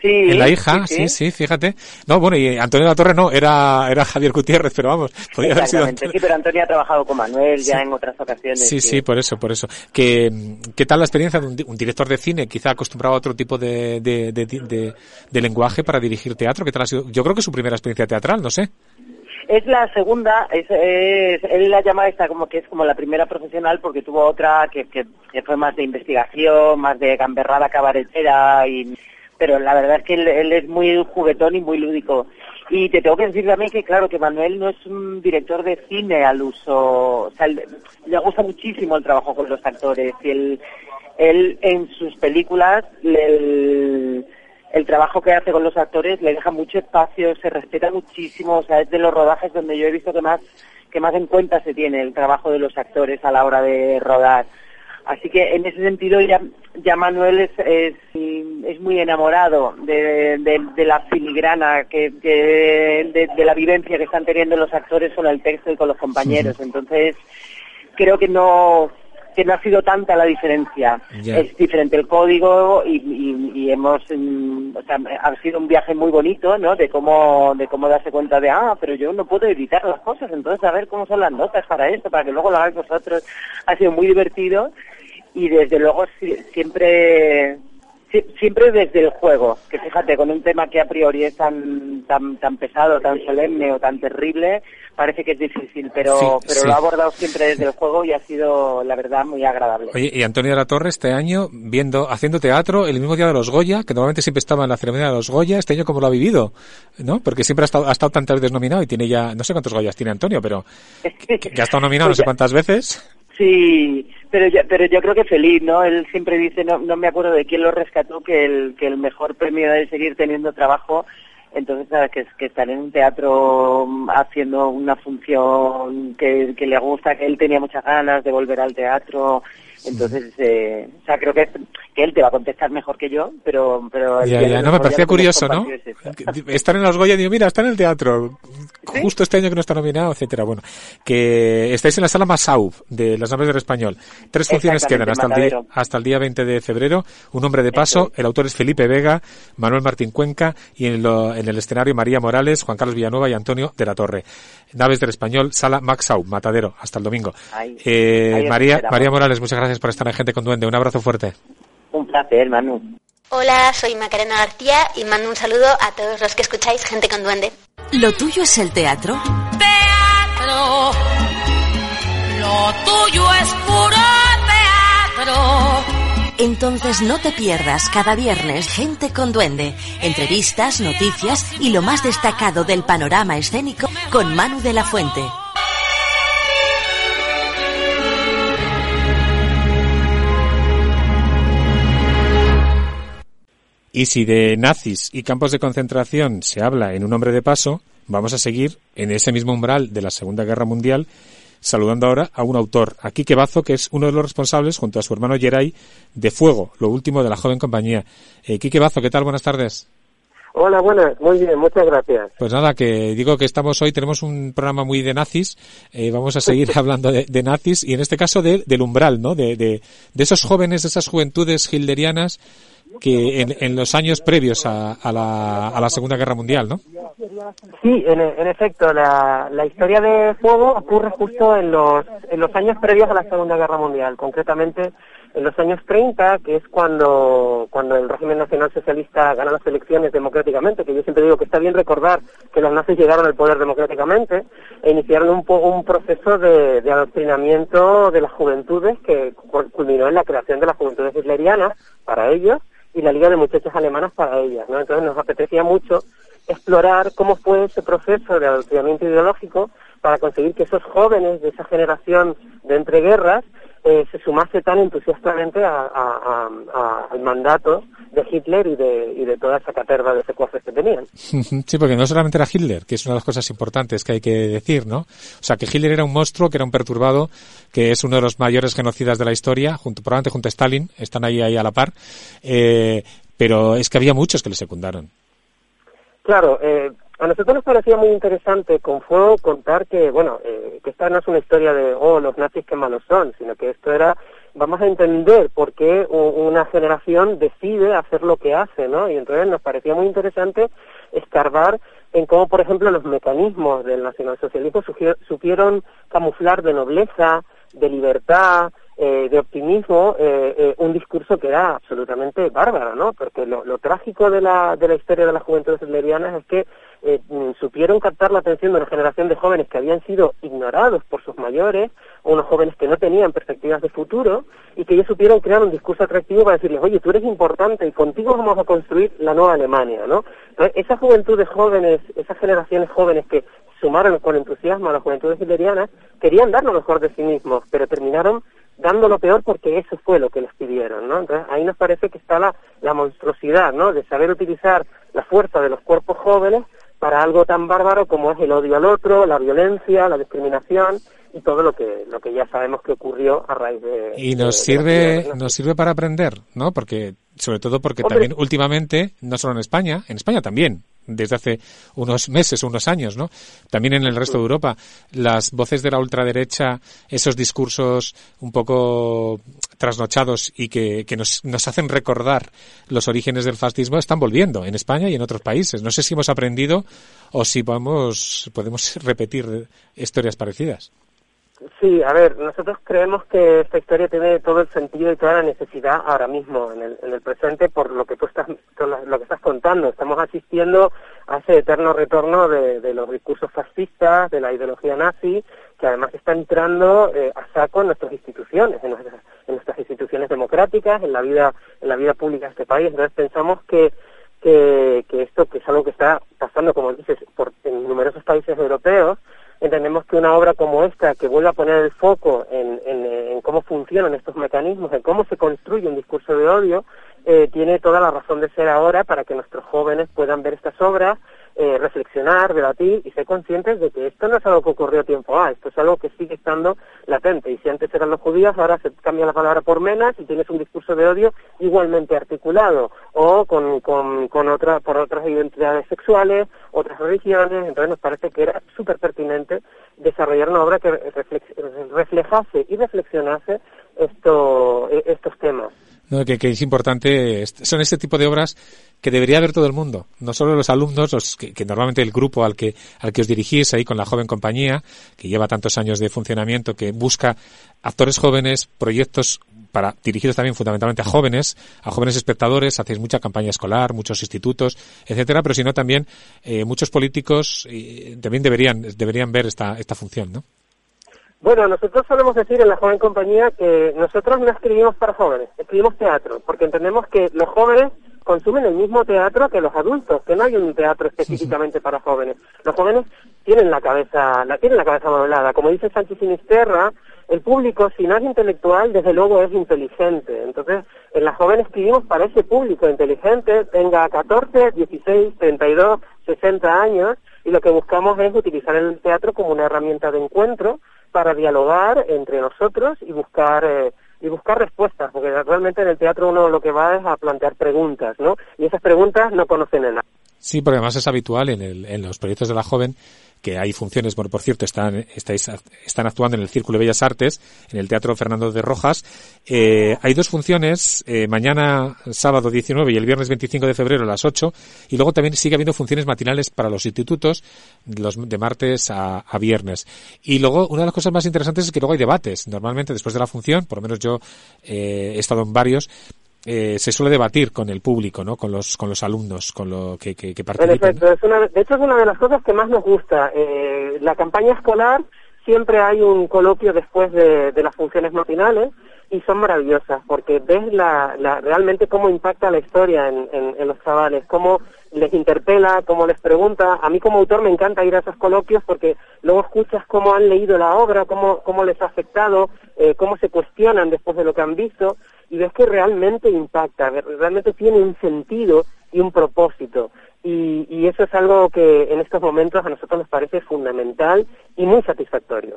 Sí, En la hija, sí, sí, fíjate. No, bueno, y Antonio de la Torre no, era, era Javier Gutiérrez, pero vamos, podía haber sido Antonio. sí, pero Antonio ha trabajado con Manuel ya Sí. en otras ocasiones. Sí, sí, por eso, por eso. ¿Qué, qué tal la experiencia de un, un director de cine, quizá acostumbrado a otro tipo de, de, de, de- de lenguaje para dirigir teatro? ¿Qué tal ha sido? Yo creo que es su primera experiencia teatral, no sé. Es la segunda, es, es- él la llama esta como que es como la primera profesional porque tuvo otra que, que, que fue más de investigación, más de gamberrada cabaretera y pero la verdad es que él, es muy juguetón y muy lúdico. Y te tengo que decir también que claro que Manuel no es un director de cine al uso, o sea, le gusta muchísimo el trabajo con los actores y él, él en sus películas el, el trabajo que hace con los actores le deja mucho espacio, se respeta muchísimo, o sea, es de los rodajes donde yo he visto que más que más en cuenta se tiene el trabajo de los actores a la hora de rodar. Así que en ese sentido ya, ya Manuel es, es, es muy enamorado de, de- de la filigrana, que, que- de, de la vivencia que están teniendo los actores con el texto y con los compañeros. Entonces creo que no que no ha sido tanta la diferencia. Es diferente el código y, y- y hemos, mm, o sea, ha sido un viaje muy bonito, ¿no? De cómo, de cómo darse cuenta de, ah, pero yo no puedo editar las cosas, entonces a ver cómo son las notas para esto, para que luego lo hagáis vosotros. Ha sido muy divertido y desde luego si- siempre si- siempre desde el juego que fíjate con un tema que a priori es tan tan tan pesado tan solemne o tan terrible parece que es difícil pero Sí, pero sí. lo ha abordado siempre desde el juego y ha sido la verdad muy agradable Oye, y Antonio de la Torre este año viendo, haciendo teatro el mismo día de los Goya, que normalmente siempre estaba en la ceremonia de los Goya, este año cómo lo ha vivido, ¿no? Porque siempre ha estado, ha estado tantas veces nominado y tiene ya, no sé cuántos Goyas tiene Antonio, pero (laughs) que, que ha estado nominado no Pues sé ya- cuántas veces. Sí, pero yo, pero yo creo que feliz, ¿no? Él siempre dice, no, no me acuerdo de quién lo rescató, que el, que el mejor premio es seguir teniendo trabajo Entonces, ¿sabes? Que, que estar en un teatro mm, haciendo una función que, que le gusta, que él tenía muchas ganas de volver al teatro. Entonces, eh, o sea, creo que, que él te va a contestar mejor que yo, pero... pero Ya, ya, no, me parecía curioso, ¿no? es Estar en los Goya digo, mira, está en el teatro. Justo este año que no está nominado, etcétera. Bueno, que estáis en la sala Masau de las naves del español. Tres funciones quedan hasta el, día, hasta el día 20 de febrero. Un hombre de paso. El autor es Felipe Vega, Manuel Martín Cuenca y en, lo- en el escenario María Morales, Juan Carlos Villanueva y Antonio de la Torre. Naves del español, sala Maxau, Matadero, hasta el domingo. Ahí. Eh, Ahí María. María Morales, muchas gracias por estar en Gente con Duende. Un abrazo fuerte. Un placer, Manu. Hola, soy Macarena García y mando un saludo a todos los que escucháis Gente con Duende. ¿Lo tuyo es el teatro? Teatro, lo tuyo es puro teatro. Entonces no te pierdas cada viernes Gente con Duende, entrevistas, noticias y lo más destacado del panorama escénico con Manu de la Fuente. Y si de nazis y campos de concentración se habla en un hombre de paso, vamos a seguir en ese mismo umbral de la Segunda Guerra Mundial, saludando ahora a un autor, a Quique Bazo, que es uno de los responsables, junto a su hermano Geray, de Fuego, lo último de la joven compañía. Eh, Quique Bazo, ¿qué tal? Buenas tardes. Hola, buenas, muy bien, muchas gracias. Pues nada, que digo que estamos hoy, tenemos un programa muy de nazis, eh, vamos a seguir (laughs) hablando de, de nazis y en este caso de- del umbral, ¿no? De, de, de esos jóvenes, de esas juventudes hilderianas que en, en los años previos a, la, a la Segunda Guerra Mundial, ¿no? Sí, en, en efecto, la, la historia de Fuego ocurre justo en los, en los años previos a la Segunda Guerra Mundial, concretamente en los años 30, que es cuando, cuando el régimen nacional socialista gana las elecciones democráticamente, que yo siempre digo que está bien recordar que los nazis llegaron al poder democráticamente e iniciaron un, po- un proceso de, de adoctrinamiento de las juventudes que cu- culminó en la creación de las juventudes hitlerianas para ellos y la Liga de Muchachas Alemanas para ellas, ¿no? Entonces nos apetecía mucho explorar cómo fue ese proceso de adoctrinamiento ideológico para conseguir que esos jóvenes de esa generación de entreguerras eh, se sumase tan entusiastamente a- a- a- al mandato de Hitler y de, y de toda esa caterva de secuaces que tenían. (laughs) Sí, porque no solamente era Hitler, que es una de las cosas importantes que hay que decir, ¿no? O sea, que Hitler era un monstruo, que era un perturbado, que es uno de los mayores genocidas de la historia, junto, probablemente junto a Stalin, están ahí, ahí a la par, eh, pero es que había muchos que le secundaron. Claro, eh, a nosotros nos parecía muy interesante con Fuego contar que, bueno, eh, que esta no es una historia de, oh, los nazis qué malos son, sino que esto era, vamos a entender por qué una generación decide hacer lo que hace, ¿no? Y entonces nos parecía muy interesante escarbar en cómo, por ejemplo, los mecanismos del nacionalsocialismo supieron camuflar de nobleza, de libertad, eh, de optimismo, eh, un discurso que era absolutamente bárbaro, ¿no? Porque lo, lo trágico de la, de la historia de las juventudes hitlerianas es que eh, mm, supieron captar la atención de una generación de jóvenes que habían sido ignorados por sus mayores, unos jóvenes que no tenían perspectivas de futuro, y que ellos supieron crear un discurso atractivo para decirles, oye, tú eres importante y contigo vamos a construir la nueva Alemania, ¿no? Entonces, esas juventudes jóvenes, esas generaciones jóvenes que sumaron con entusiasmo a las juventudes hitlerianas, querían dar lo mejor de sí mismos, pero terminaron dando lo peor porque eso fue lo que les pidieron, ¿no? Entonces ahí nos parece que está la, la monstruosidad, ¿no? De saber utilizar la fuerza de los cuerpos jóvenes para algo tan bárbaro como es el odio al otro, la violencia, la discriminación y todo lo que lo que ya sabemos que ocurrió a raíz de Y nos de- de la sirve, nos sirve para aprender, ¿no? Porque, sobre todo porque Hombre. también últimamente, no solo en España, en España también, desde hace unos meses, unos años, ¿no? También en el resto de Europa, las voces de la ultraderecha, esos discursos un poco trasnochados y que, que nos, nos hacen recordar los orígenes del fascismo están volviendo en España y en otros países. No sé si hemos aprendido o si podemos, podemos (laughs) repetir historias parecidas. Sí, a ver, nosotros creemos que esta historia tiene todo el sentido y toda la necesidad ahora mismo, en el, en el presente, por lo que tú estás, lo que estás contando. Estamos asistiendo a ese eterno retorno de, de los discursos fascistas, de la ideología nazi, que además está entrando eh, a saco en nuestras instituciones, en nuestras, en nuestras instituciones democráticas, en la vida, en la vida pública de este país. Entonces pensamos que que, que esto que es algo que está pasando, como dices, por, en numerosos países europeos, entendemos que una obra como esta, que vuelve a poner el foco en, en, cómo funcionan estos mecanismos, en cómo se construye un discurso de odio, eh, tiene toda la razón de ser ahora para que nuestros jóvenes puedan ver estas obras, eh, reflexionar, debatir y ser conscientes de que esto no es algo que ocurrió tiempo A, esto es algo que sigue estando latente. Y si antes eran los judíos, ahora se cambia la palabra por menas y tienes un discurso de odio igualmente articulado o con, con, con otra, por otras identidades sexuales, otras religiones. Entonces nos parece que era súper pertinente desarrollar una obra que reflejase y reflexionase esto, e, estos temas. No, que, que, es importante, son este tipo de obras que debería ver todo el mundo, no solo los alumnos, los que, normalmente el grupo al que, al que os dirigís ahí con la joven compañía, que lleva tantos años de funcionamiento, que busca actores jóvenes, proyectos para dirigidos también fundamentalmente a jóvenes, a jóvenes espectadores, hacéis mucha campaña escolar, muchos institutos, etcétera, pero si no también eh, muchos políticos eh, también deberían deberían ver esta esta función, ¿no? Bueno, nosotros solemos decir en la joven compañía que nosotros no escribimos para jóvenes, escribimos teatro, porque entendemos que los jóvenes consumen el mismo teatro que los adultos, que no hay un teatro específicamente para jóvenes. Los jóvenes tienen la cabeza, la tienen la cabeza amueblada. Como dice Sánchez Sinisterra, el público, si no es intelectual, desde luego es inteligente. Entonces, en la joven escribimos para ese público inteligente, tenga 14, 16, 32, 60 años, y lo que buscamos es utilizar el teatro como una herramienta de encuentro para dialogar entre nosotros y buscar eh, y buscar respuestas, porque realmente en el teatro uno lo que va es a plantear preguntas, ¿no? Y esas preguntas no conocen nada. Sí, porque además es habitual en, el, en los proyectos de la joven que hay funciones, bueno, por cierto, están, actuando en el Círculo de Bellas Artes, en el Teatro Fernando de Rojas. Eh, hay dos funciones, eh, mañana sábado 19 y el viernes 25 de febrero a las 8, y luego también sigue habiendo funciones matinales para los institutos, los de martes a, a viernes. Y luego, una de las cosas más interesantes es que luego hay debates. Normalmente, después de la función, por lo menos yo eh, he estado en varios, eh, se suele debatir con el público, ¿no? Con los, con los alumnos, con lo que, que, que participan. Es una, de hecho, es una de las cosas que más nos gusta. Eh, la campaña escolar siempre hay un coloquio después de, de las funciones matinales y son maravillosas porque ves la, la, realmente cómo impacta la historia en, en, en, los chavales, cómo les interpela, cómo les pregunta. A mí como autor me encanta ir a esos coloquios porque luego escuchas cómo han leído la obra, cómo, cómo les ha afectado, eh, cómo se cuestionan después de lo que han visto y ves que realmente impacta, realmente tiene un sentido y un propósito. Y, y, eso es algo que en estos momentos a nosotros nos parece fundamental y muy satisfactorio.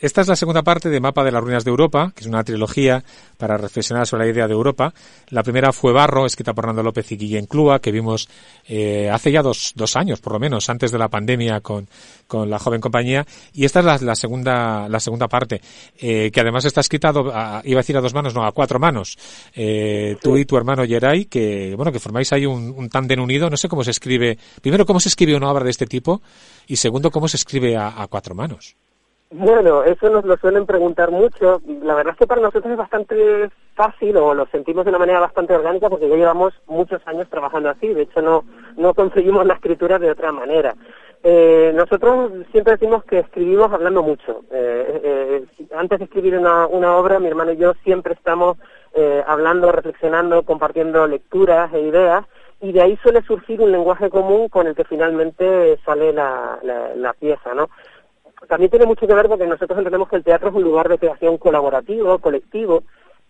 Esta es la segunda parte de Mapa de las Ruinas de Europa, que es una trilogía para reflexionar sobre la idea de Europa. La primera fue Barro, escrita por Nando López y Guillén Clúa, que vimos eh, hace ya dos, dos, años, por lo menos, antes de la pandemia con, con la joven compañía. Y esta es la, la segunda, la segunda parte, eh, que además está escrita, a, iba a decir a dos manos, no, a cuatro manos. Eh, tú y tu hermano Yeray, que, bueno, que formáis ahí un, un tándem unido. No sé cómo se escribe, primero, cómo se escribe una obra de este tipo y segundo, cómo se escribe a, a cuatro manos. Bueno, eso nos lo suelen preguntar mucho. La verdad es que para nosotros es bastante fácil o lo sentimos de una manera bastante orgánica porque ya llevamos muchos años trabajando así. De hecho, no, no conseguimos la escritura de otra manera. Eh, nosotros siempre decimos que escribimos hablando mucho. Eh, eh, antes de escribir una, obra, mi hermano y yo siempre estamos hablando, reflexionando, compartiendo lecturas e ideas y de ahí suele surgir un lenguaje común con el que finalmente sale la, la, la pieza, ¿no? También tiene mucho que ver porque nosotros entendemos que el teatro es un lugar de creación colaborativo, colectivo,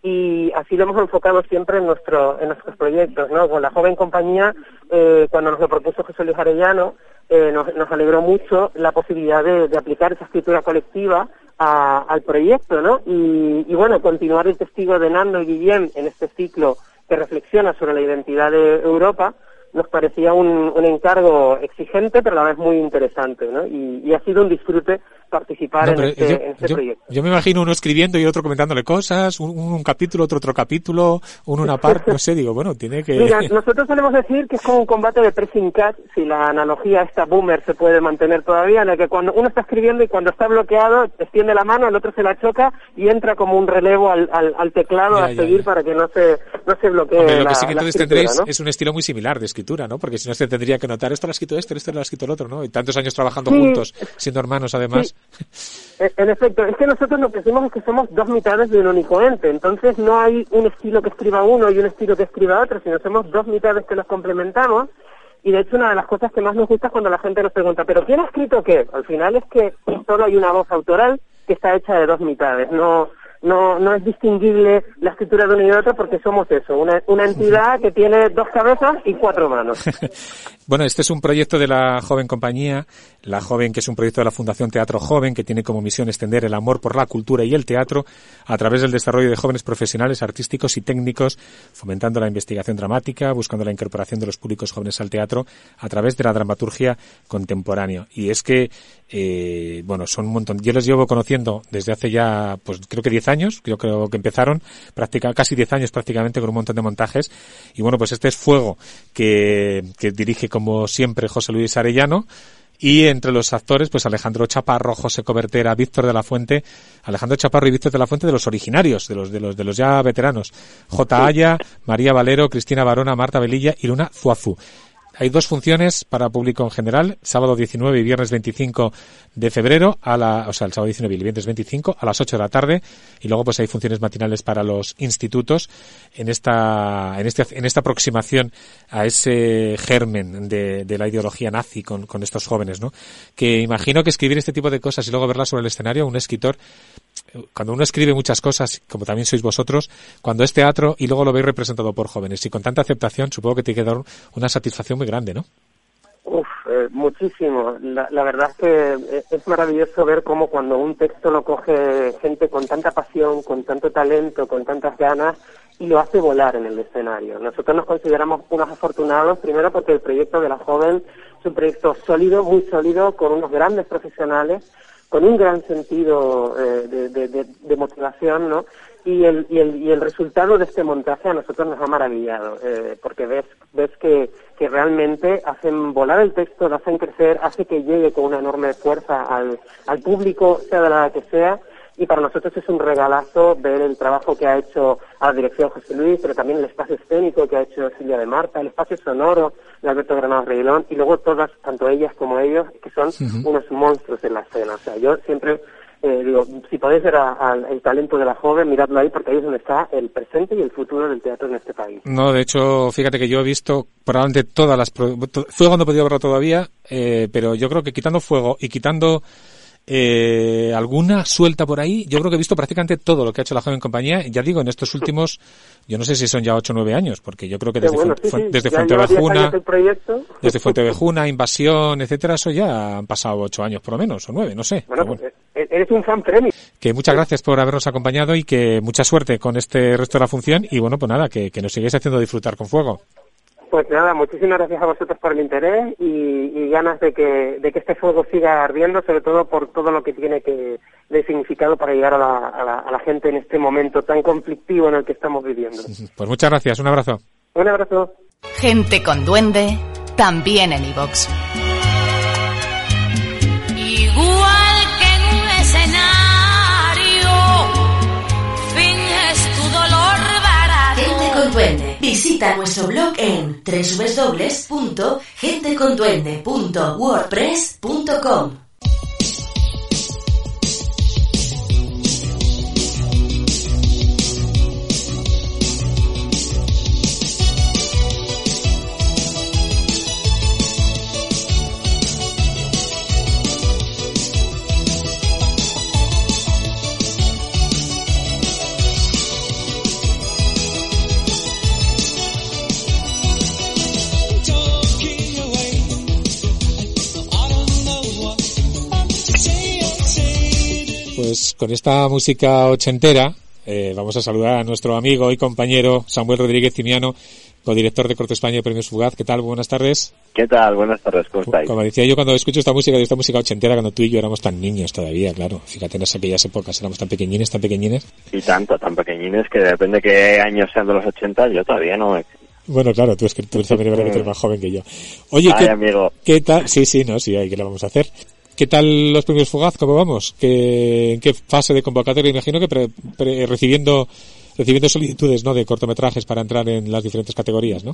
y así lo hemos enfocado siempre en, nuestro, en nuestros proyectos, ¿no? Con la joven compañía, eh, cuando nos lo propuso José Luis Arellano, eh, nos, alegró mucho la posibilidad de, aplicar esa escritura colectiva al proyecto, ¿no? Y, y, bueno, continuar el testigo de Nando y Guillem en este ciclo que reflexiona sobre la identidad de Europa, nos parecía un, un, encargo exigente, pero a la vez muy interesante, ¿no? Y, y ha sido un disfrute participar no, en, este, yo, en, este, yo, proyecto. Yo me imagino uno escribiendo y otro comentándole cosas, un, un capítulo, otro otro capítulo, uno una parte, no sé, digo, bueno, tiene que... Mira, nosotros solemos decir que es como un combate de pressing catch, si la analogía esta boomer se puede mantener todavía, en el que cuando uno está escribiendo y cuando está bloqueado, extiende la mano, el otro se la choca y entra como un relevo al, al, al teclado ya, a ya, seguir ya. para que no se, no se bloquee Hombre, lo la, que sí que entonces tendréis ¿no? es un estilo muy similar de escritura, ¿no? Porque si no se tendría que notar, esto lo ha escrito este, esto lo ha escrito el otro, ¿no? Y tantos años trabajando Sí. juntos, siendo hermanos además. Eh, En efecto, es que nosotros lo que decimos es que somos dos mitades de un único ente, entonces no hay un estilo que escriba uno y un estilo que escriba otro, sino somos dos mitades que nos complementamos y de hecho una de las cosas que más nos gusta es cuando la gente nos pregunta, ¿pero quién ha escrito qué? Al final es que solo hay una voz autoral que está hecha de dos mitades, no no, no es distinguible la escritura de uno y de otro porque somos eso, una, una entidad que tiene dos cabezas y cuatro manos. (laughs) Bueno, este es un proyecto de la Joven Compañía, la Joven que es un proyecto de la Fundación Teatro Joven que tiene como misión extender el amor por la cultura y el teatro a través del desarrollo de jóvenes profesionales, artísticos y técnicos, fomentando la investigación dramática, buscando la incorporación de los públicos jóvenes al teatro a través de la dramaturgia contemporánea. Y es que, eh, bueno, son un montón. Yo les llevo conociendo desde hace ya, pues creo que 10 años, yo creo que empezaron, práctica, casi 10 años prácticamente con un montón de montajes. Y bueno, pues este es Fuego que, que dirige como siempre José Luis Arellano. Y entre los actores, pues Alejandro Chaparro, José Cobertera, Víctor de la Fuente, Alejandro Chaparro y Víctor de la Fuente de los originarios, de los, de los, de los ya veteranos. J. Aya, María Valero, Cristina Barona, Marta Velilla y Luna Zuazú. Hay dos funciones para público en general, sábado 19 y viernes 25 de febrero, a la, o sea, el sábado 19 y el viernes 25 a las 8 de la tarde, y luego pues hay funciones matinales para los institutos en esta, en este, en esta aproximación a ese germen de, de la ideología nazi con, con estos jóvenes, ¿no? Que imagino que escribir este tipo de cosas y luego verlas sobre el escenario, un escritor cuando uno escribe muchas cosas, como también sois vosotros, cuando es teatro y luego lo veis representado por jóvenes y con tanta aceptación, supongo que tiene que dar una satisfacción muy grande, ¿no? Uf, eh, muchísimo. La, la, verdad es que es maravilloso ver cómo cuando un texto lo coge gente con tanta pasión, con tanto talento, con tantas ganas y lo hace volar en el escenario. Nosotros nos consideramos unos afortunados, primero porque el proyecto de la joven es un proyecto sólido, muy sólido, con unos grandes profesionales con un gran sentido eh, de, motivación, ¿no? Y el, y, el, y el resultado de este montaje a nosotros nos ha maravillado, eh, porque ves, ves que, que realmente hacen volar el texto, lo hacen crecer, hace que llegue con una enorme fuerza al, al público, sea de la que sea, y para nosotros es un regalazo ver el trabajo que ha hecho a la dirección José Luis, pero también el espacio escénico que ha hecho Silvia de Marta, el espacio sonoro de Alberto Granados Reguilón, y luego todas, tanto ellas como ellos, que son uh -huh. unos monstruos en la escena. O sea, yo siempre eh, digo, si podéis ver a, a, el talento de la joven, miradlo ahí, porque ahí es donde está el presente y el futuro del teatro en este país. No, de hecho, fíjate que yo he visto probablemente todas las... Fuego no he podido verlo todavía, eh, pero yo creo que quitando Fuego y quitando eh, alguna suelta por ahí. Yo creo que he visto prácticamente todo lo que ha hecho la joven compañía. Ya digo, en estos últimos, yo no sé si son ya 8 o 9 años, porque yo creo que desde, bueno, Fu sí, sí. desde Fuentevejuna, desde Fuentevejuna, Invasión, etcétera, eso ya han pasado 8 años por lo menos, o 9, no sé. Bueno, bueno. Pues, eres un fan premio. Que muchas gracias por habernos acompañado y que mucha suerte con este resto de la función y bueno, pues nada, que, que nos sigáis haciendo disfrutar con fuego. Pues nada, muchísimas gracias a vosotros por el interés y, y, ganas de que, de que este fuego siga ardiendo, sobre todo por todo lo que tiene que de significado para llegar a la, a, la, a la gente en este momento tan conflictivo en el que estamos viviendo. Pues muchas gracias, un abrazo. Un abrazo. Gente con duende, también en iVox. Igual que en un escenario, finges tu dolor barato. Gente con duende. Visita nuestro blog en www.genteconduende.wordpress.com. Pues con esta música ochentera eh, vamos a saludar a nuestro amigo y compañero Samuel Rodríguez Cimiano, codirector de Corte España y Premios Fugaz. ¿Qué tal? Buenas tardes. ¿Qué tal? Buenas tardes, ¿cómo estáis? Como decía yo cuando escucho esta música, esta música ochentera, cuando tú y yo éramos tan niños todavía, claro. Fíjate en aquellas épocas, éramos tan pequeñines, tan pequeñines. Y tanto, tan pequeñines que depende de qué años sean de los 80, yo todavía no me... Bueno, claro, tú es que tú también eres (laughs) más joven que yo. Oye, Ay, ¿qué, amigo. ¿qué tal? Sí, sí, no, sí, ¿qué le vamos a hacer? ¿Qué tal los premios Fugaz? ¿Cómo vamos? ¿Qué, ¿En qué fase de convocatoria? Imagino que pre, pre, recibiendo recibiendo solicitudes ¿no? de cortometrajes para entrar en las diferentes categorías, ¿no?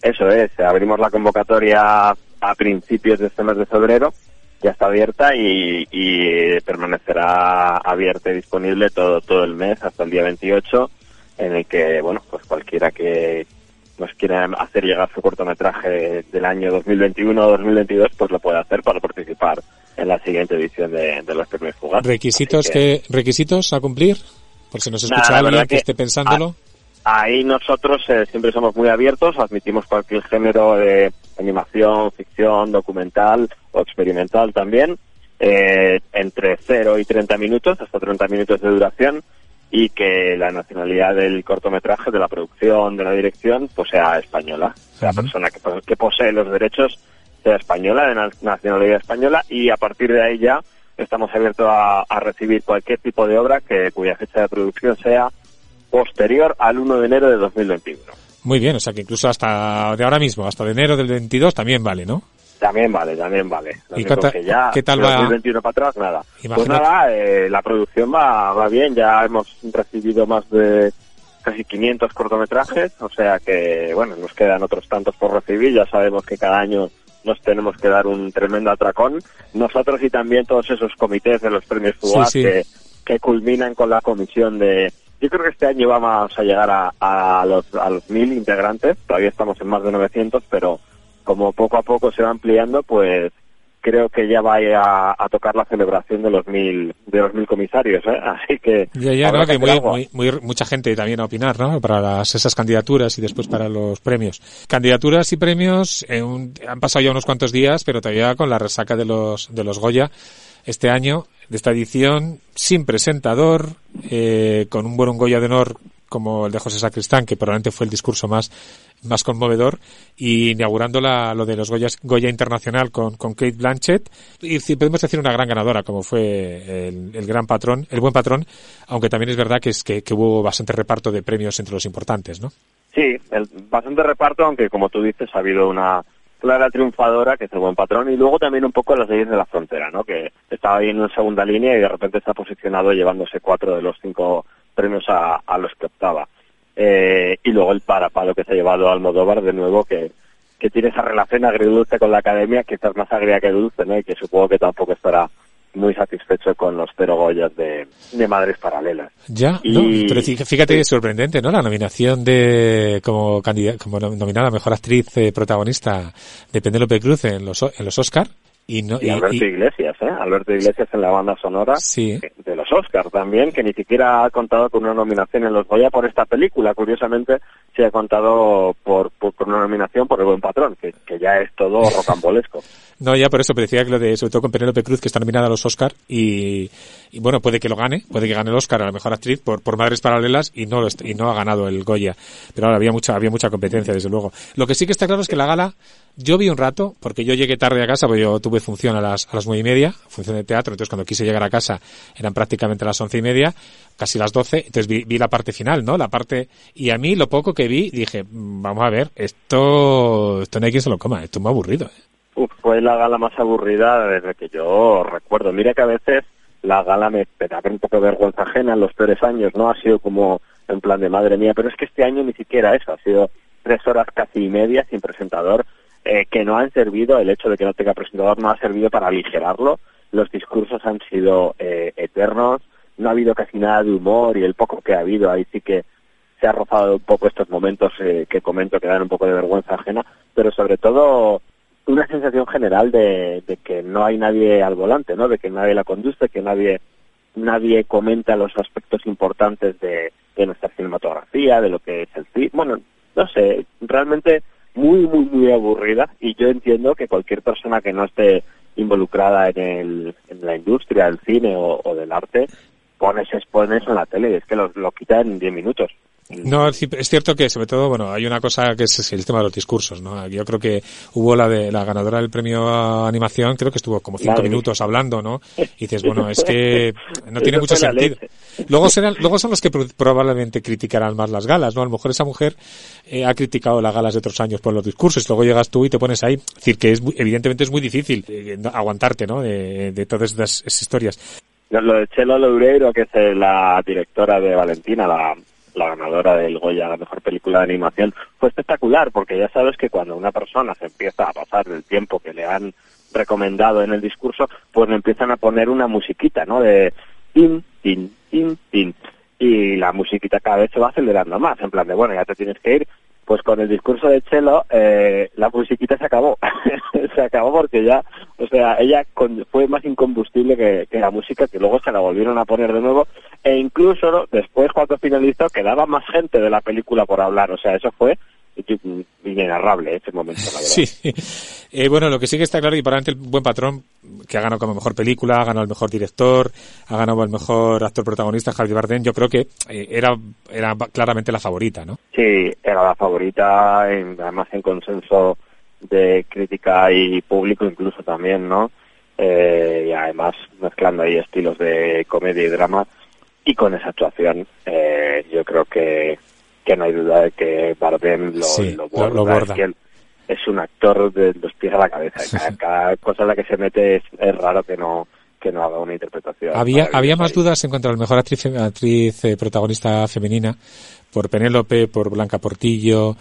Eso es, abrimos la convocatoria a principios de este mes de febrero, ya está abierta y, y permanecerá abierta y disponible todo, todo el mes hasta el día 28, en el que, bueno, pues cualquiera que nos quiera hacer llegar su cortometraje del año 2021 o 2022, pues lo puede hacer para participar en la siguiente edición de, de los premios Fugaz. ¿Requisitos, que... que... ¿Requisitos a cumplir? Por si nos escucha Nada, alguien que, que, esté pensándolo. ahí nosotros eh, siempre somos muy abiertos, admitimos cualquier género de animación, ficción, documental o experimental también, eh, entre 0 y 30 minutos, hasta 30 minutos de duración, y que la nacionalidad del cortometraje, de la producción, de la dirección, pues sea española. La persona que, que posee los derechos sea española, de na- nacionalidad española, y a partir de ahí ya estamos abiertos a, a recibir cualquier tipo de obra que cuya fecha de producción sea posterior al 1 de enero de 2021. Muy bien, o sea que incluso hasta de ahora mismo, hasta de enero del 22 también vale, ¿no? También vale, también vale. Lo ¿Y único qué tal- que ya qué tal va? 2021 para atrás, nada. Pues nada, eh, la producción va, va bien, ya hemos recibido más de casi 500 cortometrajes, o sea que, bueno, nos quedan otros tantos por recibir, ya sabemos que cada año nos tenemos que dar un tremendo atracón, nosotros y también todos esos comités de los premios Sí, sí. que, que culminan con la comisión de... Yo creo que este año vamos a llegar a, a los a los mil integrantes, todavía estamos en más de 900, pero como poco a poco se va ampliando, pues creo que ya va a, a tocar la celebración de los mil de los mil comisarios, ¿eh? (laughs) así que Ya, ¿no? Que muy, muy, muy- mucha gente también a opinar, ¿no? Para las, esas candidaturas y después para los premios. Candidaturas y premios, en un- han pasado ya unos cuantos días, pero todavía con la resaca de los, de los Goya este año, de esta edición, sin presentador, eh, con un buen Goya de honor como el de José Sacristán, que probablemente fue el discurso más, más conmovedor, y inaugurando la, lo de los Goyas, Goya Internacional con, con Kate Blanchett, y podemos decir una gran ganadora, como fue el, el gran patrón, el buen patrón, aunque también es verdad que, es que, hubo bastante reparto de premios entre los importantes, ¿no? Sí, el, bastante reparto, aunque como tú dices ha habido una clara triunfadora, que es el buen patrón, y luego también un poco las leyes de la frontera, ¿no? Que estaba ahí en segunda línea y de repente está posicionado llevándose cuatro de los cinco premios a, a los que optaba. Eh, y luego el parapalo que se ha llevado Almodóvar, de nuevo, que, que tiene esa relación agridulce con la academia, quizás más agria que dulce, ¿no? Y que supongo que tampoco estará muy satisfecho con los cero Goyas de, de Madres Paralelas. Ya, Y- ¿no? Pero fí- fíjate, es sorprendente, ¿no? La nominación de, como candidata, como nom- nominada a mejor actriz eh, protagonista de Penélope Cruz en los, en los Oscar. Y no, Y Alberto Iglesias, ¿eh? Alberto Iglesias en la banda sonora de los Oscars también, que ni siquiera ha contado con una nominación en los Goya por esta película. Curiosamente, se ha contado por, por, por una nominación por El Buen Patrón, que, que ya es todo rocambolesco. (laughs) No, ya por eso, pero decía que lo de, sobre todo con Penélope Cruz, que está nominada a los Oscar, y, y bueno, puede que lo gane, puede que gane el Oscar a la mejor actriz por, por Madres Paralelas y no, lo y no ha ganado el Goya. Pero ahora había mucha, había mucha competencia, desde luego. Lo que sí que está claro es que la gala, yo vi un rato, porque yo llegué tarde a casa, porque yo tuve función a las, a las nueve y media, función de teatro, entonces cuando quise llegar a casa eran prácticamente las once y media, casi las doce, entonces vi, vi la parte final, ¿no? La parte, y a mí lo poco que vi, dije, "Mm, vamos a ver, esto, esto no hay quien se lo coma, esto es muy aburrido. ¿eh? Fue la gala más aburrida desde que yo recuerdo. Mira que a veces la gala me da un poco de vergüenza ajena en los peores años, ¿no? Ha sido como en plan de madre mía, pero es que este año ni siquiera eso, ha sido tres horas casi y media sin presentador, eh, que no han servido, el hecho de que no tenga presentador no ha servido para aligerarlo, los discursos han sido eh, eternos, no ha habido casi nada de humor y el poco que ha habido ahí sí que se ha rozado un poco estos momentos eh, que comento que dan un poco de vergüenza ajena, pero sobre todo una sensación general de, que no hay nadie al volante, ¿no? De que nadie la conduce, que nadie nadie comenta los aspectos importantes de, de nuestra cinematografía, de lo que es el cine. Bueno, no sé, realmente muy, muy, muy aburrida y yo entiendo que cualquier persona que no esté involucrada en, el, en la industria del cine o, o del arte pone, se expone eso en la tele y es que lo, lo quita en 10 minutos. No, es ci- es cierto que sobre todo, bueno, hay una cosa que es el tema de los discursos, ¿no? Yo creo que hubo la de la ganadora del premio a animación, creo que estuvo como cinco Madre minutos hablando, ¿no? Y dices, bueno, es que (laughs) no tiene mucho sentido. Luego serán, luego son los que pro- probablemente criticarán más las galas, ¿no? A lo mejor esa mujer eh, ha criticado las galas de otros años por los discursos, luego llegas tú y te pones ahí. Es decir, que es muy- evidentemente es muy difícil eh, no- aguantarte, ¿no? De, de todas estas esas historias. Lo lo de Chelo Loureiro, que es eh, la directora de Valentina, la, la ganadora del Goya, la mejor película de animación, fue espectacular, porque ya sabes que cuando una persona se empieza a pasar del tiempo que le han recomendado en el discurso, pues le empiezan a poner una musiquita, ¿no? De tin, tin, tin, tin. Y la musiquita cada vez se va acelerando más, en plan de, bueno, ya te tienes que ir. Pues con el discurso de Chelo, eh, la musiquita se acabó. (laughs) se acabó porque ya, o sea, ella con- fue más incombustible que, la música, que luego se la volvieron a poner de nuevo. e incluso después cuando finalizó quedaba más gente de la película por hablar, o sea, eso fue inenarrable ese momento, la verdad. Sí. Eh, bueno, lo que sí que está claro y para el buen patrón, que ha ganado como mejor película, ha ganado el mejor director, ha ganado el mejor actor protagonista, Javier Bardem, yo creo que eh, era, era claramente la favorita, ¿no? Sí, era la favorita, en- además en consenso de crítica y público incluso también, ¿no? Eh, y además mezclando ahí estilos de comedia y drama y con esa actuación eh, yo creo que, que no hay duda de que Bardem lo, Sí, lo borda, lo borda. Es, que él es un actor de los pies a la cabeza. Cada, cada cosa en la que se mete es, es raro que no que no haga una interpretación. Había, había más dudas en cuanto a la mejor actriz, actriz eh, protagonista femenina, por Penélope, por Blanca Portillo.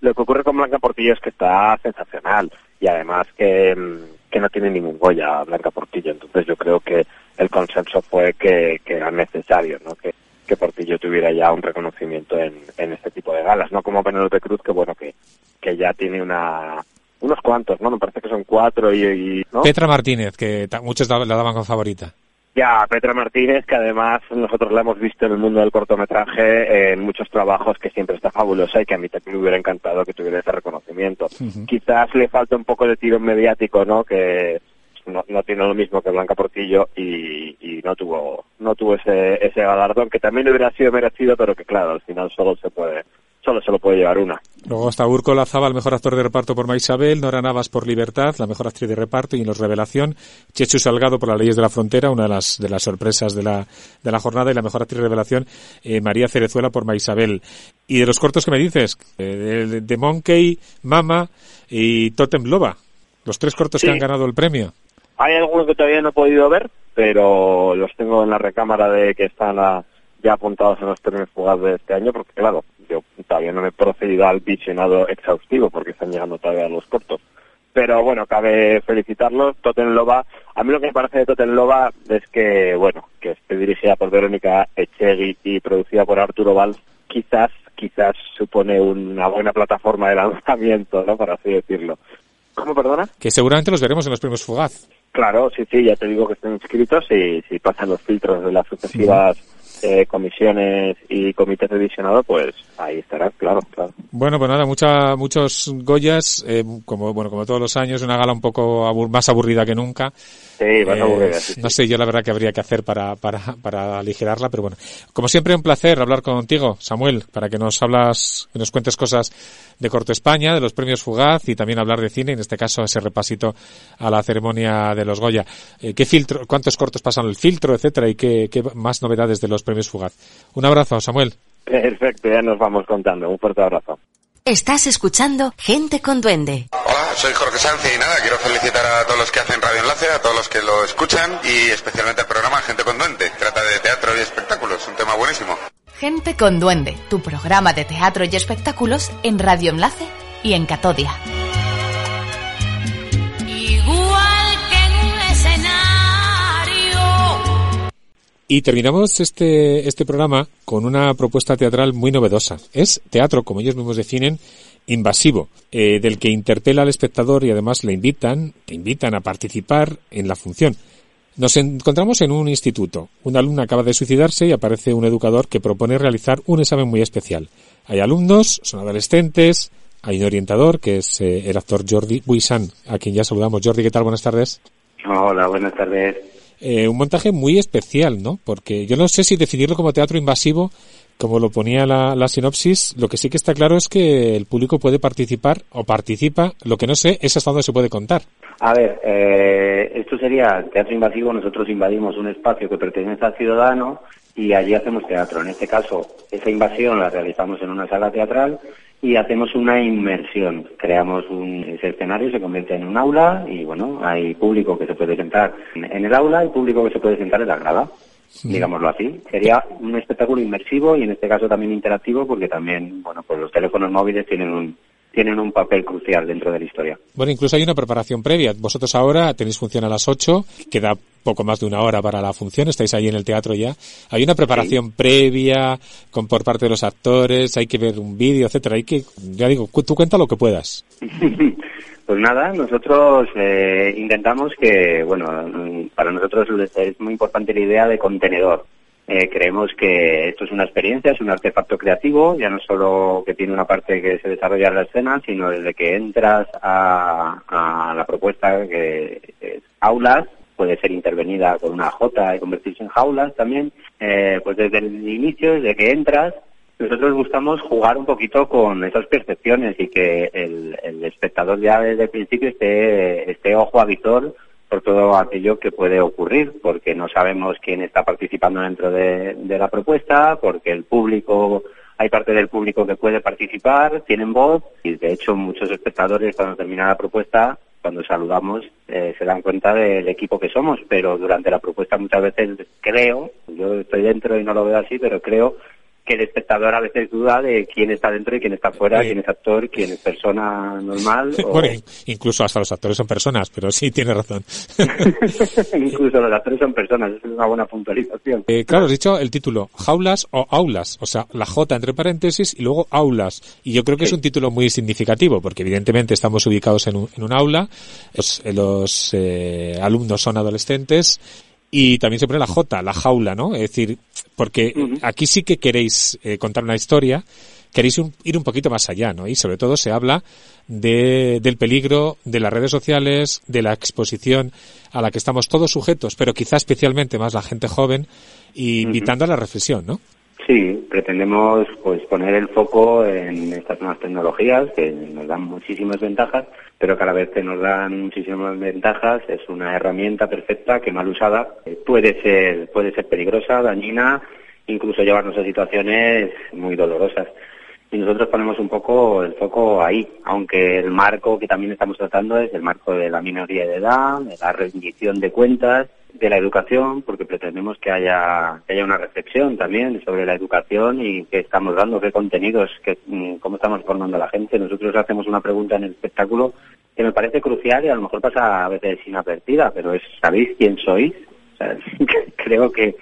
Lo que ocurre con Blanca Portillo es que está sensacional y además que, mm, que no tiene ningún Goya Blanca Portillo. Entonces yo creo que el consenso fue que, que era necesario, ¿no? Que, que Portillo tuviera ya un reconocimiento en, en este tipo de galas, no como Penélope Cruz, que bueno, que, que ya tiene una unos cuantos, ¿no? Me parece que son cuatro y, y- ¿no? Petra Martínez, que muchos la, la daban como favorita. Ya, Petra Martínez, que además nosotros la hemos visto en el mundo del cortometraje en muchos trabajos que siempre está fabulosa y que a mí también me hubiera encantado que tuviera ese reconocimiento. Quizás le falta un poco de tiro mediático, ¿no? Que no, no tiene lo mismo que Blanca Portillo y, y no tuvo no tuvo ese, ese galardón que también le hubiera sido merecido, pero que claro, al final solo se puede solo se lo puede llevar una. Luego está Urco Lazaba, el mejor actor de reparto por Maisabel, Nora Navas por Libertad, la mejor actriz de reparto y en los Revelación, Chechu Salgado por Las Leyes de la Frontera, una de las, de las sorpresas de la, de la jornada y la mejor actriz de Revelación, eh, María Cerezuela por Maisabel. Y de los cortos que me dices, eh, de, de Monkey, Mama y Totem Loba, los tres cortos Sí. que han ganado el premio. Hay algunos que todavía no he podido ver, pero los tengo en la recámara de que están ah, ya apuntados en los premios fugaz de este año, porque claro, yo todavía no me he procedido al visionado exhaustivo, porque están llegando todavía los cortos. Pero bueno, cabe felicitarlos. Totenlova, a mí lo que me parece de Totenlova es que, bueno, que esté dirigida por Verónica Echegui y producida por Arturo Valls, quizás, quizás supone una buena plataforma de lanzamiento, ¿no? Por así decirlo. ¿Cómo, perdona? Que seguramente los veremos en los premios Fugaz. Claro, sí, sí, ya te digo que están inscritos y si pasan los filtros de las sucesivas eh, comisiones y comités de visionado, pues ahí estarán, claro, claro. Bueno, pues nada, mucha, muchos Goyas, eh, como, bueno, como todos los años, una gala un poco abur- más aburrida que nunca. Sí, más Eh, aburrida, sí, No sé yo la verdad que habría que hacer para, para, para aligerarla, pero bueno. Como siempre, un placer hablar contigo, Samuel, para que nos hablas, que nos cuentes cosas de Corto España, de los premios Fugaz y también hablar de cine, en este caso ese repasito a la ceremonia de los Goya. Eh, ¿Qué filtro, cuántos cortos pasan el filtro, etcétera, y qué, qué más novedades de los premios Fugaz? Un abrazo, Samuel. Perfecto, ya nos vamos contando. Un fuerte abrazo. Estás escuchando Gente con Duende. Hola, soy Jorge Sanz y nada, quiero felicitar a todos los que hacen Radio Enlace, a todos los que lo escuchan y especialmente al programa Gente con Duende. Trata de teatro y espectáculos, un tema buenísimo. Gente con Duende, tu programa de teatro y espectáculos en Radio Enlace y en Catodia. Y terminamos este, este programa con una propuesta teatral muy novedosa. Es teatro, como ellos mismos definen, invasivo, eh, del que interpela al espectador y además le invitan, te invitan a participar en la función. Nos encontramos en un instituto. Una alumna acaba de suicidarse y aparece un educador que propone realizar un examen muy especial. Hay alumnos, son adolescentes, hay un orientador que es eh, el actor Jordi Buisan, a quien ya saludamos. Jordi, ¿qué tal? Buenas tardes. Hola, buenas tardes. Eh, un montaje muy especial, ¿no? Porque yo no sé si definirlo como teatro invasivo, como lo ponía la, la sinopsis, lo que sí que está claro es que el público puede participar o participa, lo que no sé es hasta dónde se puede contar. A ver, eh, esto sería teatro invasivo. Nosotros invadimos un espacio que pertenece al ciudadano y allí hacemos teatro. En este caso, esa invasión la realizamos en una sala teatral y hacemos una inmersión. Creamos un ese escenario, se convierte en un aula y bueno, hay público que se puede sentar en el aula y público que se puede sentar en la grada. Digámoslo así. Sería un espectáculo inmersivo y en este caso también interactivo porque también, bueno, pues los teléfonos móviles tienen un, tienen un papel crucial dentro de la historia. Bueno, incluso hay una preparación previa. Vosotros ahora tenéis función a las 8, queda poco más de una hora para la función, estáis ahí en el teatro ya. Hay una preparación previa con por parte de los actores, hay que ver un vídeo, etcétera. Hay que, ya digo, cu- tú cuenta lo que puedas. (laughs) Pues nada, nosotros eh, intentamos que, bueno, para nosotros es muy importante la idea de contenedor. Eh, creemos que esto es una experiencia, es un artefacto creativo, ya no solo que tiene una parte que se desarrolla en la escena, sino desde que entras a, a la propuesta que es aulas, puede ser intervenida con una J y convertirse en jaulas también, eh, pues desde el inicio, desde que entras, nosotros buscamos jugar un poquito con esas percepciones y que el, el espectador ya desde el principio esté, esté ojo a visor por todo aquello que puede ocurrir, porque no sabemos quién está participando dentro de, la propuesta, porque el público, hay parte del público que puede participar, tienen voz, y de hecho muchos espectadores cuando termina la propuesta, cuando saludamos, eh, se dan cuenta del equipo que somos, pero durante la propuesta muchas veces creo, yo estoy dentro y no lo veo así, pero creo que el espectador a veces duda de quién está dentro y quién está fuera, quién es actor, quién es persona normal, o Bueno, incluso hasta los actores son personas, pero sí tiene razón. (laughs) (laughs) incluso los actores son personas, es una buena puntualización. Eh, claro, has dicho el título, jaulas o aulas, o sea, la J entre paréntesis y luego aulas. Y yo creo que es un título muy significativo, porque evidentemente estamos ubicados en un, en un aula, los, eh, los, eh, alumnos son adolescentes, y también se pone la J, la jaula, ¿no? Es decir, porque aquí sí que queréis eh, contar una historia, queréis un- ir un poquito más allá, ¿no? Y sobre todo se habla de, del peligro de las redes sociales, de la exposición a la que estamos todos sujetos, pero quizá especialmente más la gente joven, y invitando a la reflexión, ¿no? Sí, pretendemos pues poner el foco en estas nuevas tecnologías que nos dan muchísimas ventajas, pero que a la vez que nos dan muchísimas ventajas es una herramienta perfecta que mal usada puede ser puede ser peligrosa, dañina, incluso llevarnos a situaciones muy dolorosas. Y nosotros ponemos un poco el foco ahí, aunque el marco que también estamos tratando es el marco de la minoría de edad, de la rendición de cuentas, de la educación, porque pretendemos que haya, que haya una reflexión también sobre la educación y qué estamos dando, qué contenidos, qué, mm, cómo estamos formando a la gente. Nosotros hacemos una pregunta en el espectáculo que me parece crucial y a lo mejor pasa a veces inadvertida, pero es, ¿sabéis quién sois? O sea, (laughs) creo que,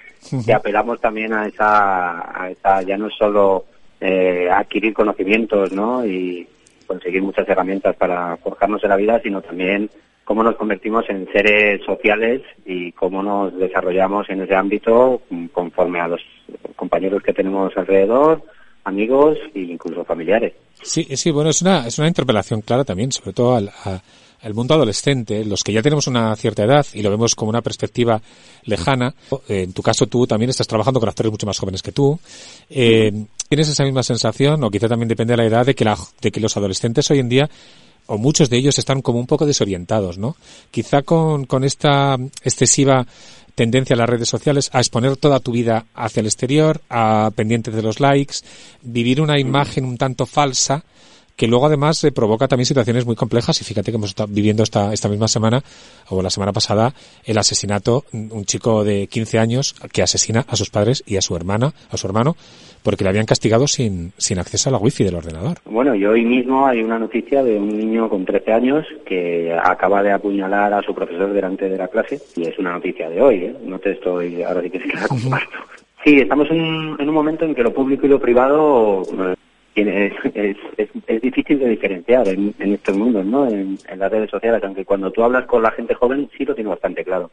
que apelamos también a esa, a esa ya no solo eh, adquirir conocimientos, ¿no? Y conseguir muchas herramientas para forjarnos en la vida, sino también cómo nos convertimos en seres sociales y cómo nos desarrollamos en ese ámbito conforme a los compañeros que tenemos alrededor, amigos e incluso familiares. Sí, sí, bueno, es una, es una interpelación clara también, sobre todo al, a- al mundo adolescente, los que ya tenemos una cierta edad y lo vemos como una perspectiva lejana. En tu caso, tú también estás trabajando con actores mucho más jóvenes que tú. Eh, ¿Tienes esa misma sensación, o quizá también depende de la edad, de que, la, de que los adolescentes hoy en día, o muchos de ellos, están como un poco desorientados, ¿no? Quizá con, con esta excesiva tendencia a las redes sociales a exponer toda tu vida hacia el exterior, a pendientes de los likes, vivir una imagen un tanto falsa que luego además eh, provoca también situaciones muy complejas y fíjate que hemos estado viviendo esta, esta misma semana o la semana pasada el asesinato un chico de 15 años que asesina a sus padres y a su hermana a su hermano porque le habían castigado sin, sin acceso a la wifi del ordenador Bueno, y hoy mismo hay una noticia de un niño con 13 años que acaba de apuñalar a su profesor delante de la clase y es una noticia de hoy, ¿eh? No te estoy, ahora sí que sí la comparto. Sí, estamos en, un- en un momento en que lo público y lo privado tiene- es, es, difícil de diferenciar en, en estos mundos, ¿no? En, las redes sociales, aunque cuando tú hablas con la gente joven sí lo tiene bastante claro.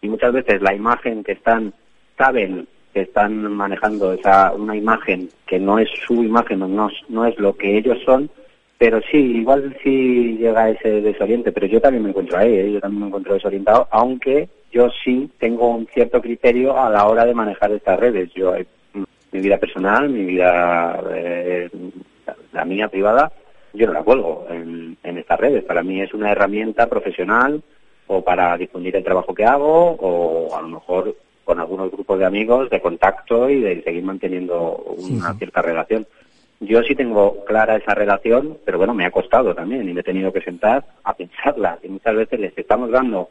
Y muchas veces la imagen que están, saben que están manejando esa, una imagen que no es su imagen no, no es lo que ellos son, pero sí, igual sí llega ese desoriente, pero yo también me encuentro ahí, ¿eh? yo también me encuentro desorientado, aunque yo sí tengo un cierto criterio a la hora de manejar estas redes. Yo, mi vida personal, mi vida, eh, la mía privada, yo no la cuelgo en, en estas redes. Para mí es una herramienta profesional o para difundir el trabajo que hago o a lo mejor con algunos grupos de amigos de contacto y de seguir manteniendo una cierta relación. Yo sí tengo clara esa relación, pero bueno, me ha costado también y me he tenido que sentar a pensarla. Y muchas veces les estamos dando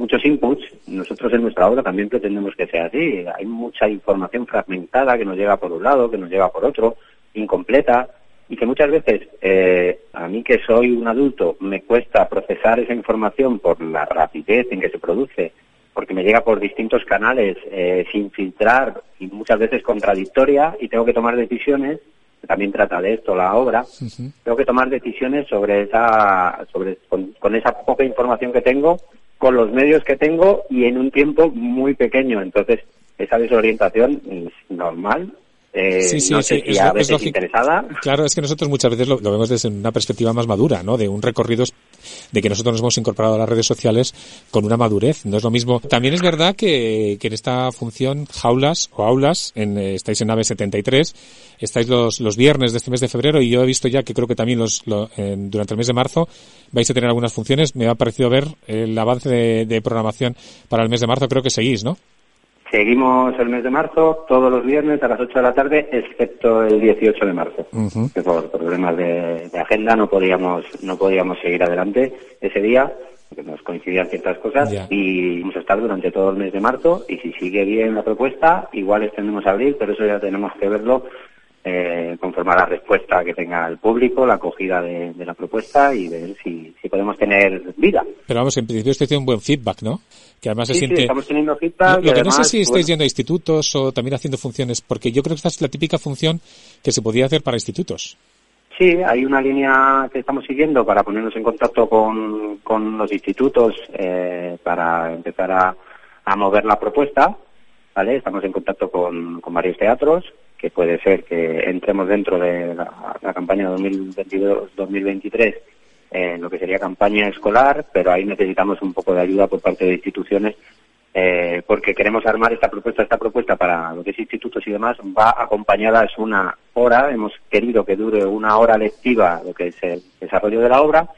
muchos inputs. Nosotros en nuestra obra también pretendemos que sea así. Hay mucha información fragmentada que nos llega por un lado, que nos llega por otro, incompleta, y que muchas veces eh, a mí que soy un adulto me cuesta procesar esa información por la rapidez en que se produce, porque me llega por distintos canales eh, sin filtrar y muchas veces contradictoria y tengo que tomar decisiones. También trata de esto la obra. Tengo que tomar decisiones sobre esa, sobre con, con esa poca información que tengo, con los medios que tengo y en un tiempo muy pequeño. Entonces esa desorientación es normal, eh, Sí, sí, no sí, si es a es veces interesada. Claro, es que nosotros muchas veces lo, lo vemos desde una perspectiva más madura, ¿no? De un recorrido de que nosotros nos hemos incorporado a las redes sociales con una madurez. No es lo mismo. También es verdad que, que en esta función jaulas o aulas, en, eh, estáis en nave 73, estáis los, los viernes de este mes de febrero y yo he visto ya que creo que también los, lo- en- durante el mes de marzo vais a tener algunas funciones. Me ha parecido ver el avance de, de programación para el mes de marzo. Creo que seguís, ¿no? Seguimos el mes de marzo todos los viernes a las 8 de la tarde, excepto el 18 de marzo. que por problemas de, de agenda no podíamos no podíamos seguir adelante ese día porque nos coincidían ciertas cosas y vamos a estar durante todo el mes de marzo y si sigue bien la propuesta igual extendemos a abril pero eso ya tenemos que verlo eh, conforme a la respuesta que tenga el público la acogida de, de la propuesta y ver si, si podemos tener vida Pero vamos, en principio estáis teniendo un buen feedback, ¿no? Que además se Sí, sí, siente... estamos teniendo feedback Lo, y que no sé si estáis yendo a institutos o también haciendo funciones, porque yo creo que esta es la típica función que se podía hacer para institutos. Sí, hay una línea que estamos siguiendo para ponernos en contacto con, con los institutos eh, para empezar a, a mover la propuesta. ¿vale? Estamos en contacto con, con varios teatros, que puede ser que entremos dentro de la, la campaña 2022-2023 en lo que sería campaña escolar, pero ahí necesitamos un poco de ayuda por parte de instituciones eh, porque queremos armar esta propuesta, esta propuesta para lo que es institutos y demás, va acompañada, es una hora, hemos querido que dure una hora lectiva lo que es el desarrollo de la obra,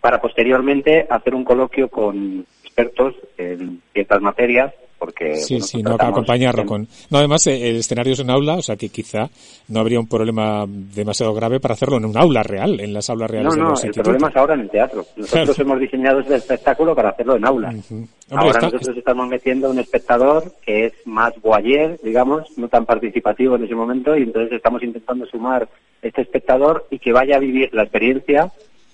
para posteriormente hacer un coloquio con expertos en ciertas materias, porque Sí, bueno, sí, no acompañarlo en- con... No, además, eh, el escenario es un aula, o sea que quizá no habría un problema demasiado grave para hacerlo en un aula real, en las aulas reales No, de no, los el institutos. problema es ahora en el teatro. Nosotros hemos diseñado este espectáculo para hacerlo en aula. Ahora está- nosotros estamos metiendo un espectador que es más voyeur, digamos, no tan participativo en ese momento, y entonces estamos intentando sumar este espectador y que vaya a vivir la experiencia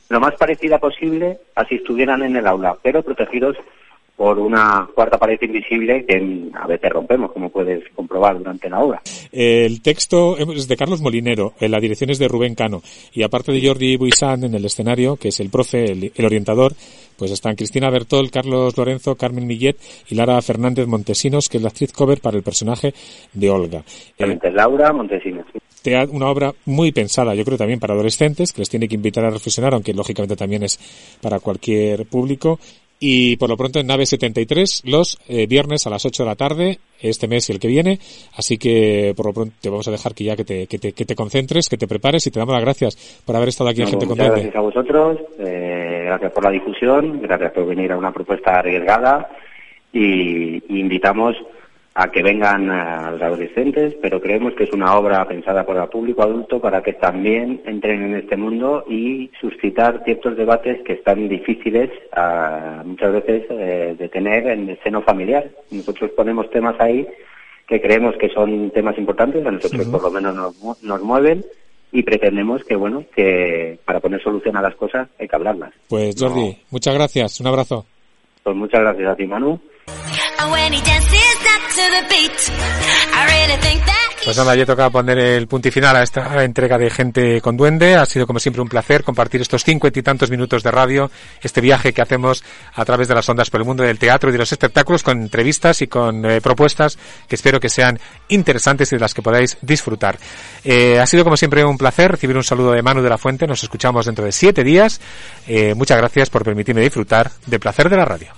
lo más parecida posible a si estuvieran en el aula, pero protegidos por una cuarta pared invisible que a veces rompemos, como puedes comprobar durante la obra. El texto es de Carlos Molinero, eh, la dirección es de Rubén Cano, y aparte de Jordi Buisan en el escenario, que es el profe, el, el orientador, pues están Cristina Bertol, Carlos Lorenzo, Carmen Millet y Lara Fernández Montesinos, que es la actriz cover para el personaje de Olga. Eh, Laura Montesinos. una obra muy pensada, yo creo también para adolescentes, que les tiene que invitar a reflexionar, aunque lógicamente también es para cualquier público. Y por lo pronto en Nave 73, los eh, viernes a las 8 de la tarde, este mes y el que viene. Así que por lo pronto te vamos a dejar que ya que te, que te, que te concentres, que te prepares y te damos las gracias por haber estado aquí en Gente muchas Duende. gracias a vosotros, eh, gracias por la difusión, gracias por venir a una propuesta arriesgada y, y invitamos a que vengan a los adolescentes, pero creemos que es una obra pensada para el público adulto para que también entren en este mundo y suscitar ciertos debates que están difíciles ah, muchas veces eh, de tener en el seno familiar. Nosotros ponemos temas ahí que creemos que son temas importantes, a nosotros por lo menos nos, mu- nos mueven y pretendemos que, bueno, que para poner solución a las cosas hay que hablarlas. Pues Jordi, muchas gracias, un abrazo. Pues muchas gracias a ti, Manu. Pues nada, ya toca poner el punto y final a esta entrega de Gente con Duende. Ha sido como siempre un placer compartir estos cincuenta y tantos minutos de radio, este viaje que hacemos a través de las ondas por el mundo del teatro y de los espectáculos con entrevistas y con eh, propuestas que espero que sean interesantes y de las que podáis disfrutar. Eh, ha sido como siempre un placer recibir un saludo de Manu de la Fuente. Nos escuchamos dentro de siete días. Eh, muchas gracias por permitirme disfrutar del placer de la radio.